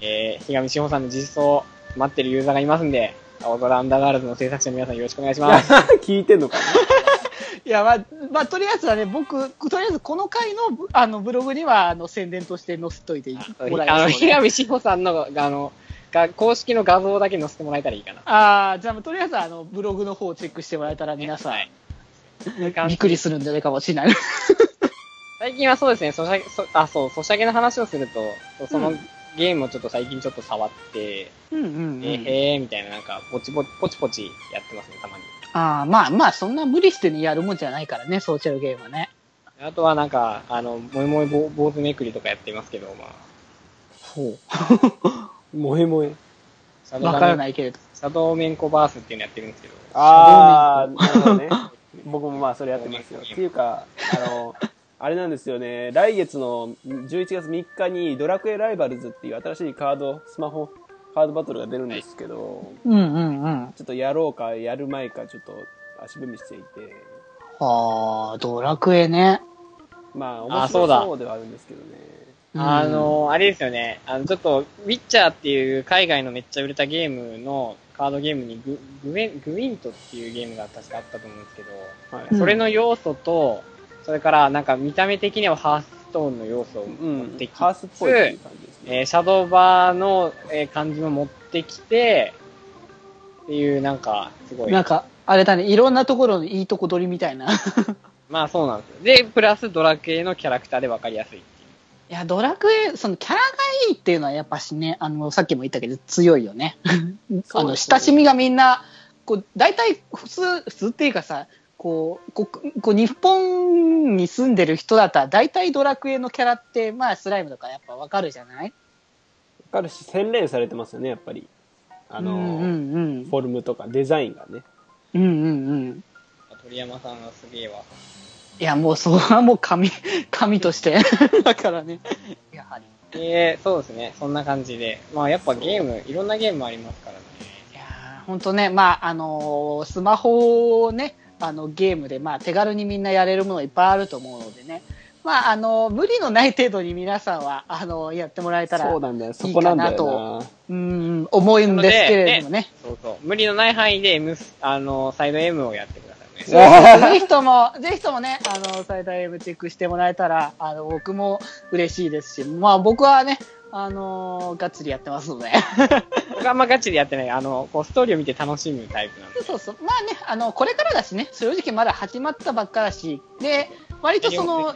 えー、ひがみしほさんの実装待ってるユーザーがいますんで、青空アンダーガールズの制作者の皆さんよろしくお願いします。聞いてんのか いや、まあ、まあ、とりあえずはね、僕、とりあえずこの回の、あの、ブログには、あの、宣伝として載せといてもらえあの、ます。ひがみしほさんの、あの、が公式の画像だけ載せてもらえたらいいかな。ああ、じゃあ、とりあえず、あの、ブログの方をチェックしてもらえたら、皆さん、はい。びっくりするんじゃないかもしれない。最近はそうですね、ソシャゲ、そあ、そう、ソシャゲの話をすると、その、うんゲームをちょっと最近ちょっと触って、うんうん、うん。えーへーみたいななんか、ポチポチ、ポチポチやってますね、たまに。ああ、まあまあ、そんな無理してね、やるもんじゃないからね、ソーシャルゲームはね。あとはなんか、あの、もえもえぼ坊主めくりとかやってますけど、まあ、ほう。萌え萌え。わからないけれど。シャドウメンコバースっていうのやってるんですけど。あー、なるほどね。僕もまあそれやってますよ。っていうか、あの、あれなんですよね、来月の11月3日にドラクエライバルズっていう新しいカード、スマホカードバトルが出るんですけど、うんうんうん。ちょっとやろうかやる前かちょっと足踏みしていて、はあ、ドラクエね。まあ面白あそうだそうではあるんですけどね。あの、あれですよね。あの、ちょっと、ウィッチャーっていう海外のめっちゃ売れたゲームのカードゲームにググウェングウィントっていうゲームが確かあったと思うんですけど、はい。うんそれの要素と、それからなんか見た目的にはハースストーンの要素をうん持ってきつつ、。ハースっぽいっていう感じですね。えーシャドーバーの、えー感じも持ってきて、っていうなんか、すごい。なんか、あれだね、いろんなところのいいとこ取りみたいな。い まあそうなんですよ。で、プラスドラ系のキャラクターで分かりやすいっていう。や、ドラクエ、そのキャラがいいっていうのはやっぱしね、あの、さっきも言ったけど強いよね。あの、親しみがみんな、こう、大体普通、普通っていうかさ、こう、こうこう日本に住んでる人だったら、大体ドラクエのキャラって、まあ、スライムとかやっぱわかるじゃない？わかるし、洗練されてますよね、やっぱり。あの、うんうんうん。フォルムとかデザインがね。うんうんうん。鳥山さんがすげえわ。いや、もうそこはもう神、神として。だからね。やはり。えー、そうですね。そんな感じで。まあやっぱゲーム、いろんなゲームありますからね。いやーほんとね、まあ、あのースマホをね、あの、ゲームで、まあ、手軽にみんなやれるものいっぱいあると思うのでね。まあ、あの無理のない程度に皆さんは、あのやってもらえたら、そうなんだよ、そこなんだよな。うん、思うんですけれどもね。そうそう。無理のない範囲で M、あの、サイド M をやってくださいね。ぜひとも、ぜひともね、あの、最大 M チェックしてもらえたら、あの、僕も嬉しいですし、まあ僕はね、あのがっつりやってますので。僕はあんまガチでやってない。あの、こう、ストーリーを見て楽しむタイプなんで。そうそう。まあね、あの、これからだしね、正直まだ始まったばっかだし、で、割とその、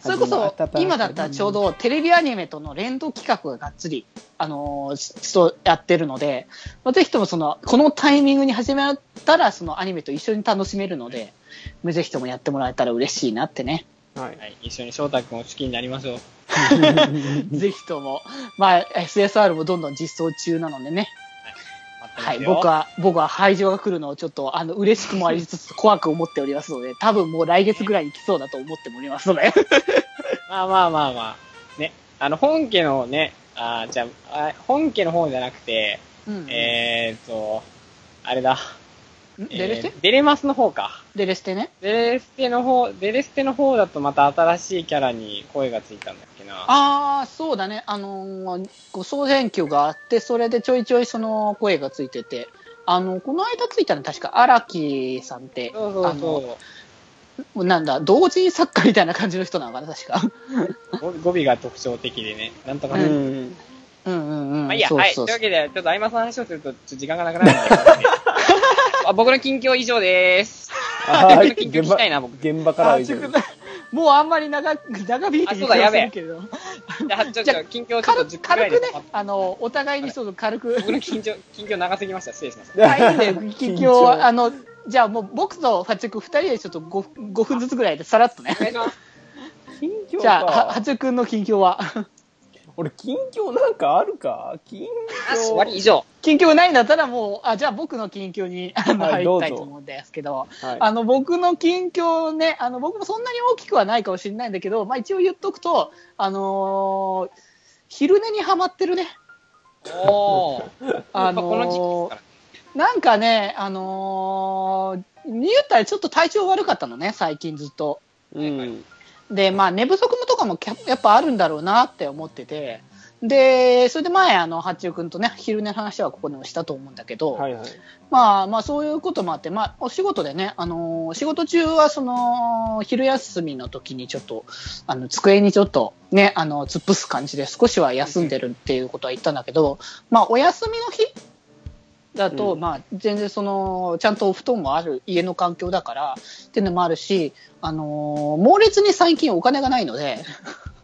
それこそ今だったらちょうどテレビアニメとの連動企画ががっつり、あのーそうやってるので、まあぜひともその、このタイミングに始まったら、そのアニメと一緒に楽しめるので、ぜひともやってもらえたら嬉しいなってね。はい。はい。一緒に翔太君を好きになりましょう。ぜひとも。まあ、SSR もどんどん実装中なのでね。はい。僕は、僕は排除が来るのをちょっと、あの、嬉しくもありつつ、怖く思っておりますので、多分もう来月ぐらいに来そうだと思っておりますので。まあまあまあまあ。ね。あの、本家のね、あーじゃああ、本家の方じゃなくて、うんえーっと、あれだ。ん？デレステ？えーデレマスの方か。デレステね。デレステの方、デレステの方だとまた新しいキャラに声がついたんだっけな。ああ、そうだね。あのー、ご総選挙があって、それでちょいちょいその声がついてて、あの、この間ついたの確か荒木さんって、そうそうそなんだ、同人作家みたいな感じの人なのかな、確か。う。語語尾が特徴的でね。なんとかうね。ん。うんうんうん。まあいいや、そうはい。とそそういううわけで、ちょっと相馬さんの話をすると、ちょっと時間がなくなるんで。あ僕の近況以上でーす。僕の近況聞きたいな、僕。現場からは以上もうあんまり長、長引いてあそうだやべえけれど。じゃあ、ちょっじゃあと、近況ちょっと軽10分くね、あの、お互いにちょっと軽く。僕の近況、近況長すぎました。失礼しました。はい、近況は、あの、じゃあもう僕とファチュク二人でちょっと 5, 5分ずつぐらいでさらっとねお。願いします。近 況じゃあ、はかは。ちゅくんの近況は俺、近況なんかあるか？近況。わり以上。近況ないんだったらもう、あ、じゃあ僕の近況にあのはい入りたいと思うんですけど、はい。あの、僕の近況ね、あの、僕もそんなに大きくはないかもしれないんだけど、まあ一応言っとくと、あのー昼寝にハマってるね。おー。あのー。なんかね、あのー言ったらちょっと体調悪かったのね、最近ずっと。うん。で、まあ寝不足とかもやっぱあるんだろうなって思ってて、で、それで前、あの、八代くんとね、昼寝の話はここでもしたと思うんだけど、はいはい。まあまあそういうこともあって、まあお仕事でね、あのー仕事中はその、昼休みの時にちょっと、あの、机にちょっとね、あの、突っ伏す感じで少しは休んでるっていうことは言ったんだけど、まあお休みの日だと、うんまあ全然その、ちゃんとお布団もある家の環境だから、っていうのもあるし、あのー猛烈に最近お金がないので、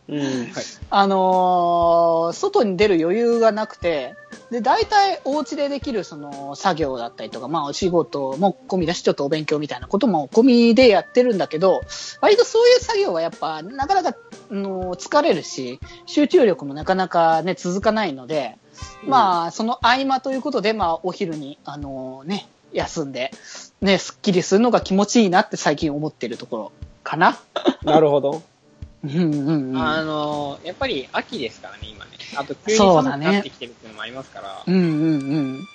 うん。あのー外に出る余裕がなくて、で、大体お家でできるその作業だったりとか、まあお仕事も込みだし、ちょっとお勉強みたいなことも込みでやってるんだけど、割とそういう作業はやっぱなかなか、あのー疲れるし、集中力もなかなかね、続かないので、まあ、その合間ということで、まあ、お昼に、あのね、休んで、ね、すっきりするのが気持ちいいなって最近思ってるところかな。なるほど。うんうんうん。あの、やっぱり秋ですからね、今ね。あと急にそうだね寒くなってきてるっていうのもありますから。うんうんうん。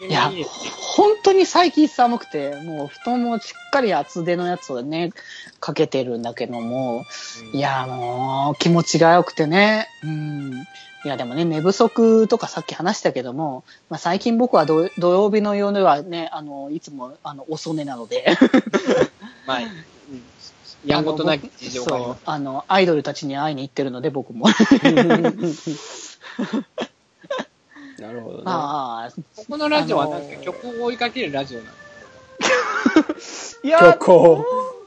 非いや常にいいですね。本当に最近寒くて、もう布団もしっかり厚手のやつをね、かけてるんだけども、うんいや、もう気持ちが良くてね。うん。いや、でもね、寝不足とかさっき話したけども、まあ、最近僕は土土曜日の夜はね、あの、いつも、あの、遅寝なので。まあ、うんやんごとなき事情があの、アイドルたちに会いに行ってるので、僕も。なるほどね。まあ、ここのラジオはなんあのーか曲を追いかけるラジオなんです いや、虚構。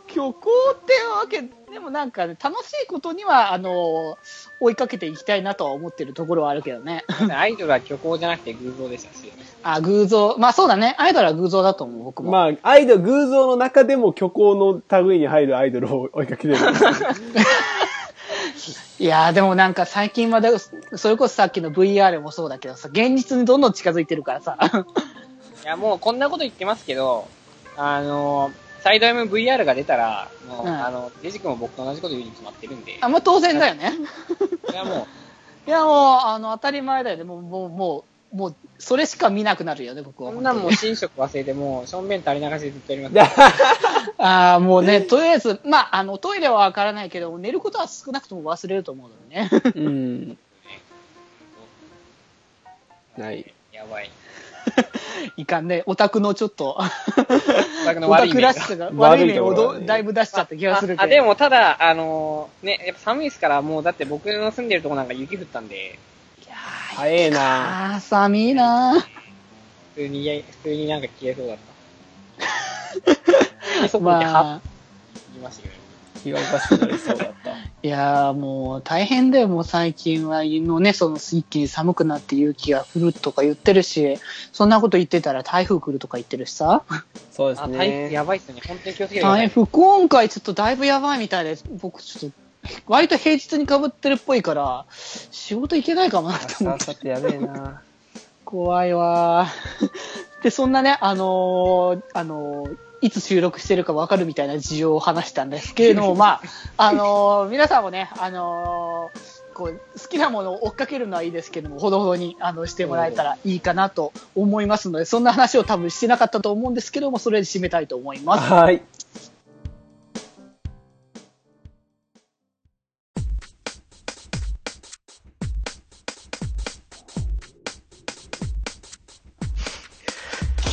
虚構ってわけ、でもなんかね、楽しいことには、あの、追いかけていきたいなとは思ってるところはあるけどね。アイドルは虚構じゃなくて偶像でしたし。あ、偶像。まあそうだね。アイドルは偶像だと思う、僕も。まあ、アイドル、偶像の中でも虚構の類に入るアイドルを追いかけてる。いやーでもなんか最近まで、それこそさっきの VR もそうだけどさ、現実にどんどん近づいてるからさ。いや、もうこんなこと言ってますけど、あの、サイド MVR が出たら、もう、うんあの、デジ君も僕と同じこと言うに決まってるんで、あ、まあ当然だよね。いやもいやもう、あの、当たり前だよね。もう、もう、もう、もう、それしか見なくなるよね、僕う、は。こんなんもう寝食忘れて、もう、しょんべん垂れ流してずっとやります。ああ、もうね、とりあえず、まあ、あの、トイレはわからないけど、寝ることは少なくとも忘れると思うのでね。うん。ない。やばい。いかんね。オタクのちょっと、オタクらしさが、悪い面をどだいぶ出しちゃった気がするけど。ああ、でも、ただ、あのね、やっぱ寒いですから、もう、だって僕の住んでるとこなんか雪降ったんで、いや早えな。ー、寒いな普通に、普通になんか消えそうだった。そこにはまあ、っきましたけど、気がおかしくなりそうだった。いやーもう大変だよ、もう最近は、のね、その一気に寒くなって雪が降るとか言ってるし、そんなこと言ってたら台風来るとか言ってるしさ。そうですあ、台風ね。やばいっすよね。本当に気をつけてください。台風、今回ちょっとだいぶやばいみたいで、僕ちょっと、割と平日に被ってるっぽいから、仕事行けないかもなって明思って。日、明後日やべえな。怖いわー。で、そんなね、あのーあのーいつ収録してるか分かるみたいな事情を話したんですけれども、まあ、あのー皆さんもね、あのーこう、好きなものを追っかけるのはいいですけども、ほどほどに、あの、してもらえたらいいかなと思いますので、そんな話を多分してなかったと思うんですけども、それで締めたいと思います。はい。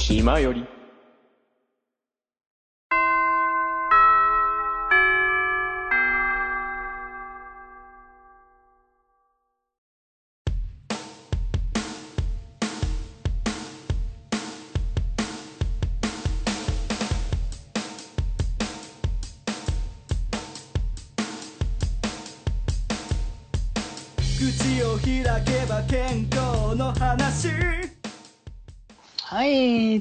気まより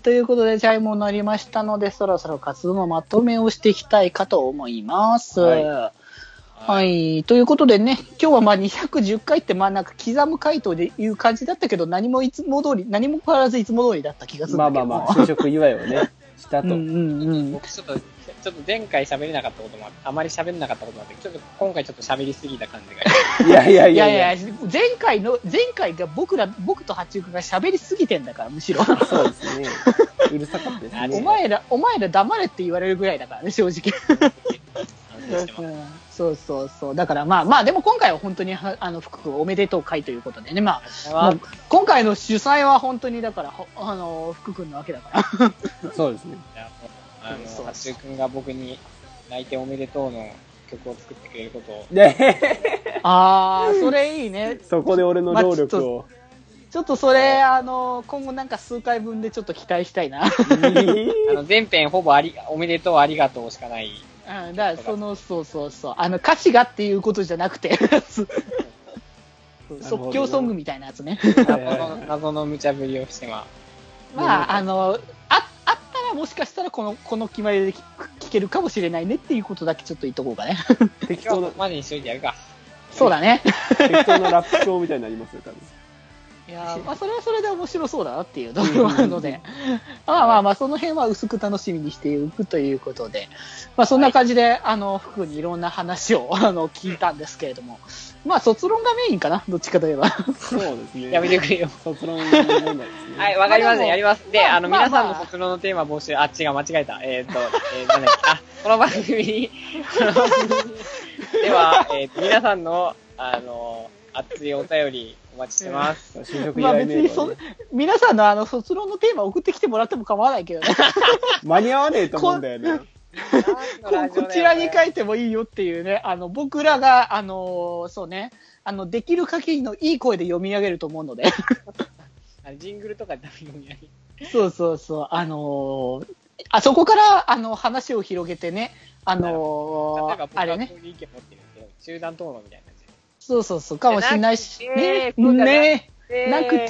ということで、チャイムになりましたので、そろそろ活動のまとめをしていきたいかと思います。ははいい。ということでね、今日はまあ210回ってまあなんか刻む回答でいう感じだったけど、何もいつも通り、何も変わらずいつも通りだった気がするんだけど。まあまあまあ、就職祝いをね、したと。うんうんうん。僕ちょっと、ちょっと前回喋れなかったこともああまり喋れなかったこともあって、ちょっと今回ちょっと喋りすぎた感じが。いやいやいいやいや。やいや、前回の、前回が僕ら、僕と八中君が喋りすぎてんだから、むしろ。そうですね。うるさかったですね。お前ら、お前ら黙れって言われるぐらいだからね、正直。そうそうそう。だからまあまあ、でも今回は本当には、あの、福君おめでとう会ということでね、まあ、今回の主催は本当にだから、ほあの、福君なわけだから。そうですね。ああそうの、八中君が僕に泣いておめでとうの曲を作ってくれることを、で、あー、それいいね。そこで俺の労力を。ちょっとそれ、あの、今後なんか数回分でちょっと期待したいな。あの、全編ほぼあり、おめでとう、ありがとうしかない。うん、だからその、そうそうそう。あの、歌詞がっていうことじゃなくて、即興ソングみたいなやつね。はい謎の謎の無茶ぶりをしてままあ、あの、らもしかしたらこの、この決まりで聞聞けるかもしれないねっていうことだけちょっと言っとこうかね。適当なまでにしといてやるか。そうだね。適当なラップショーみたいになりますよ、多分。いやーまあ、それはそれで面白そうだなっていうところもあるので、まあまあまあ、その辺は薄く楽しみにしていくということで、まあそんな感じで、あの、福にいろんな話を、あの、聞いたんですけれども、まあ卒論がメインかな、どっちかといえば。そうですね。やめてくれよ。卒論問題ですね。はい、わかりました。まあでもやります。で、まああの、まあ皆さんのまあ卒論のテーマ募集、あ、違う、間違えた。えっ、と、えー、なんだっけ、あ、この番組に、この番組では、えっ、と、皆さんの、あの、熱いお便りお待ちしてます。就職依まあ頼別にそ皆さんのあの卒論のテーマ送ってきてもらっても構わないけどね。間に合わねえと思うんだよね。ここちらに書いてもいいよっていうね、あの、僕らが、あの、そうね、あの、できる限りのいい声で読み上げると思うので。あのジングルとかダメ読み上げそうそうそう、あのあそこから、あの、話を広げてね、あの例えば僕あれね。集団討論みたいな感じで。そうそうそう、かもしれないし、なね。ね、なくて、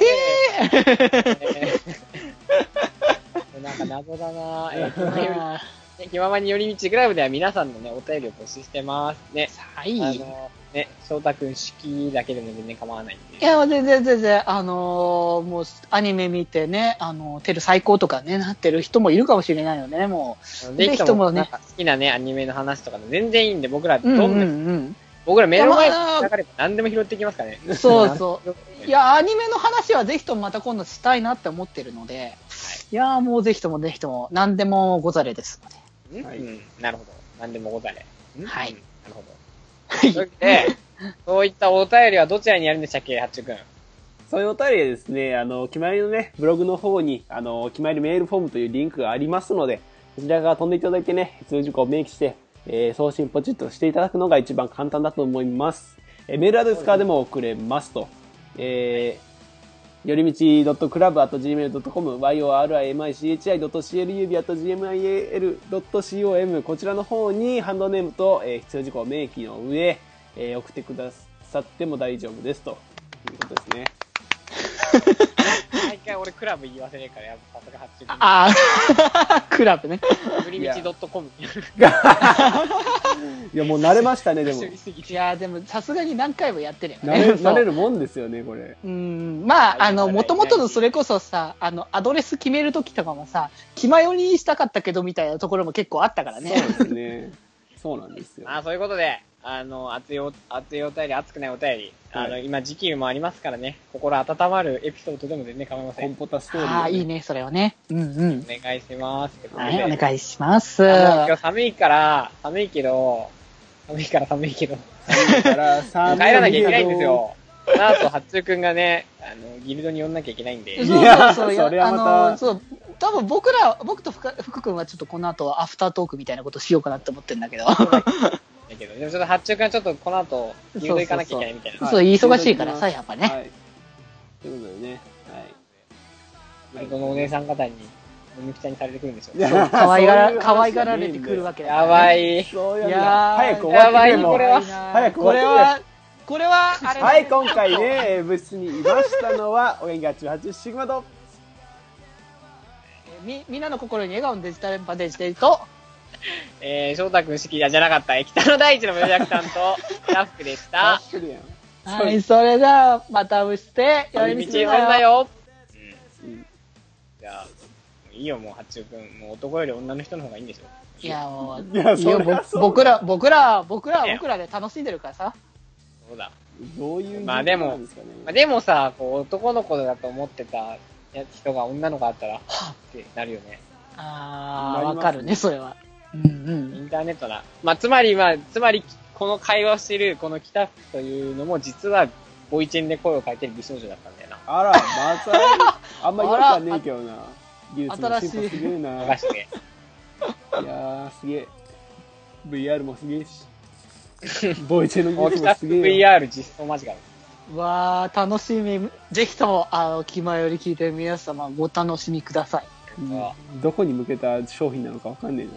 えー。なんか謎だな。えー気まよりあね気ままに寄り道クラブでは皆さんのね、お便りを募集してます。ね。はい。いあの、ね、翔太くん式だけでも全然構わないんで。や、全然全然、あのーもう、アニメ見てね、あの、テル最高とかね、なってる人もいるかもしれないのでね、もあのぜひともね好きなね、アニメの話とかで全然いいんで、僕ら、う。どんな、うんうん僕ら目の前にいやまあ流れば何でも拾っていきますからね。うん。そうそう。いや、アニメの話はぜひともまた今度したいなって思ってるので、いや、もうぜひともぜひとも、何でもござれですので。うん、はいうん、なるほど。何でもござれ。うんはいうんなるほど。といで、そういったお便りはどちらにやるんでしたっけ、八中くん。そういうお便りはですね、あの、決まりのね、ブログの方に、あの、決まりメールフォームというリンクがありますので、そちらから飛んでいただいてね、必要事項を明記して、えー送信ポチッとしていただくのが一番簡単だと思います。えーメールアドレスからでも送れますと。えー、よりみち .club.gmail.com、yorimichi.club.gmail.com、こちらの方にハンドネームと、えー必要事項を明記の上、えー送ってくださっても大丈夫ですということですね。毎回俺クラブ言い忘れるから、やっぱさすが八中くん。ああ、クラブね。ブリミチ .com。いや、もう慣れましたね、でも。いや、でもさすがに何回もやってるよ慣れね。慣れるもんですよね、これ。うん、まあ、あの、はいもともとのそれこそさ、あの、アドレス決めるときとかもさ、気まよりにしたかったけどみたいなところも結構あったからね。そうですね。そうなんですよ。まあ、そういうことで、あの、熱いお、熱いお便り、熱くないお便り、あの、はい今時期もありますからね、心温まるエピソードでも全然構いません。コンポタストーリー、ああ、いい。ね、それはね。うんうん。お願いします。はい、お願いします。あの今日寒いから、寒いけど、寒いから寒いけど、だから、帰らなきゃいけないんですよ。この後、八中くんがね、あの、ギルドに寄んなきゃいけないんで。そういやそうそうそれはまたあの、そう、多分僕ら、僕と福福君はちょっとこの後アフタートークみたいなことしようかなって思ってるんだけど。だけど、でもちょっと八中くんはちょっとこの後、ギルド行かなきゃいけないみたいな。そう忙しいからさやっぱねはい。ということでね。ギルドのお姉さん方に、むきちゃんにされてくるんでしょ。はい。可愛がら、そうい愛がられてくるわけだからやねばい。そういうやー早く終わってくれやばいこれは早くこれ終わっては、これは、あれはい、今回ね、えー部室にいましたのは、お元気88シグマと、み、みんなの心に笑顔のデジタルバデジデジと、えー、翔太くん式じゃなかった、北の大地の無役さんと、スタッフでした。はい、それでは、またうして、寄寄り道り道呼んだ。よ。うん。うんじゃあ、いいよ、もう、八中くん。もう男より女の人の方がいいんでしょ。いや、もう、いや僕ら、僕ら、僕らは僕らで楽しんでるからさ。そうだ。どういうまあでもまあ、でもさ、こう、男の子だと思ってたや人が女の子だったら、はぁってなるよね。あー、なりますわかるね、それは。うんうイん。ンターネットな。まあ、つまり、まあ、つまり、この会話をしている、この北福というのも、実は、ボイチェンで声を変えてる美少女だったんだよな。あら、また、あんまりよくはねえけどな。技術の進歩すげえな。い。やー、すげえ。VR もすげえし。ボイチェのもう北福技術もすげえよ。VR 実装間違い。わー、楽しみ。ぜひとも、あの、気前より聞いてる皆様、ご楽しみください。うんどこに向けた商品なのかわかんねえな。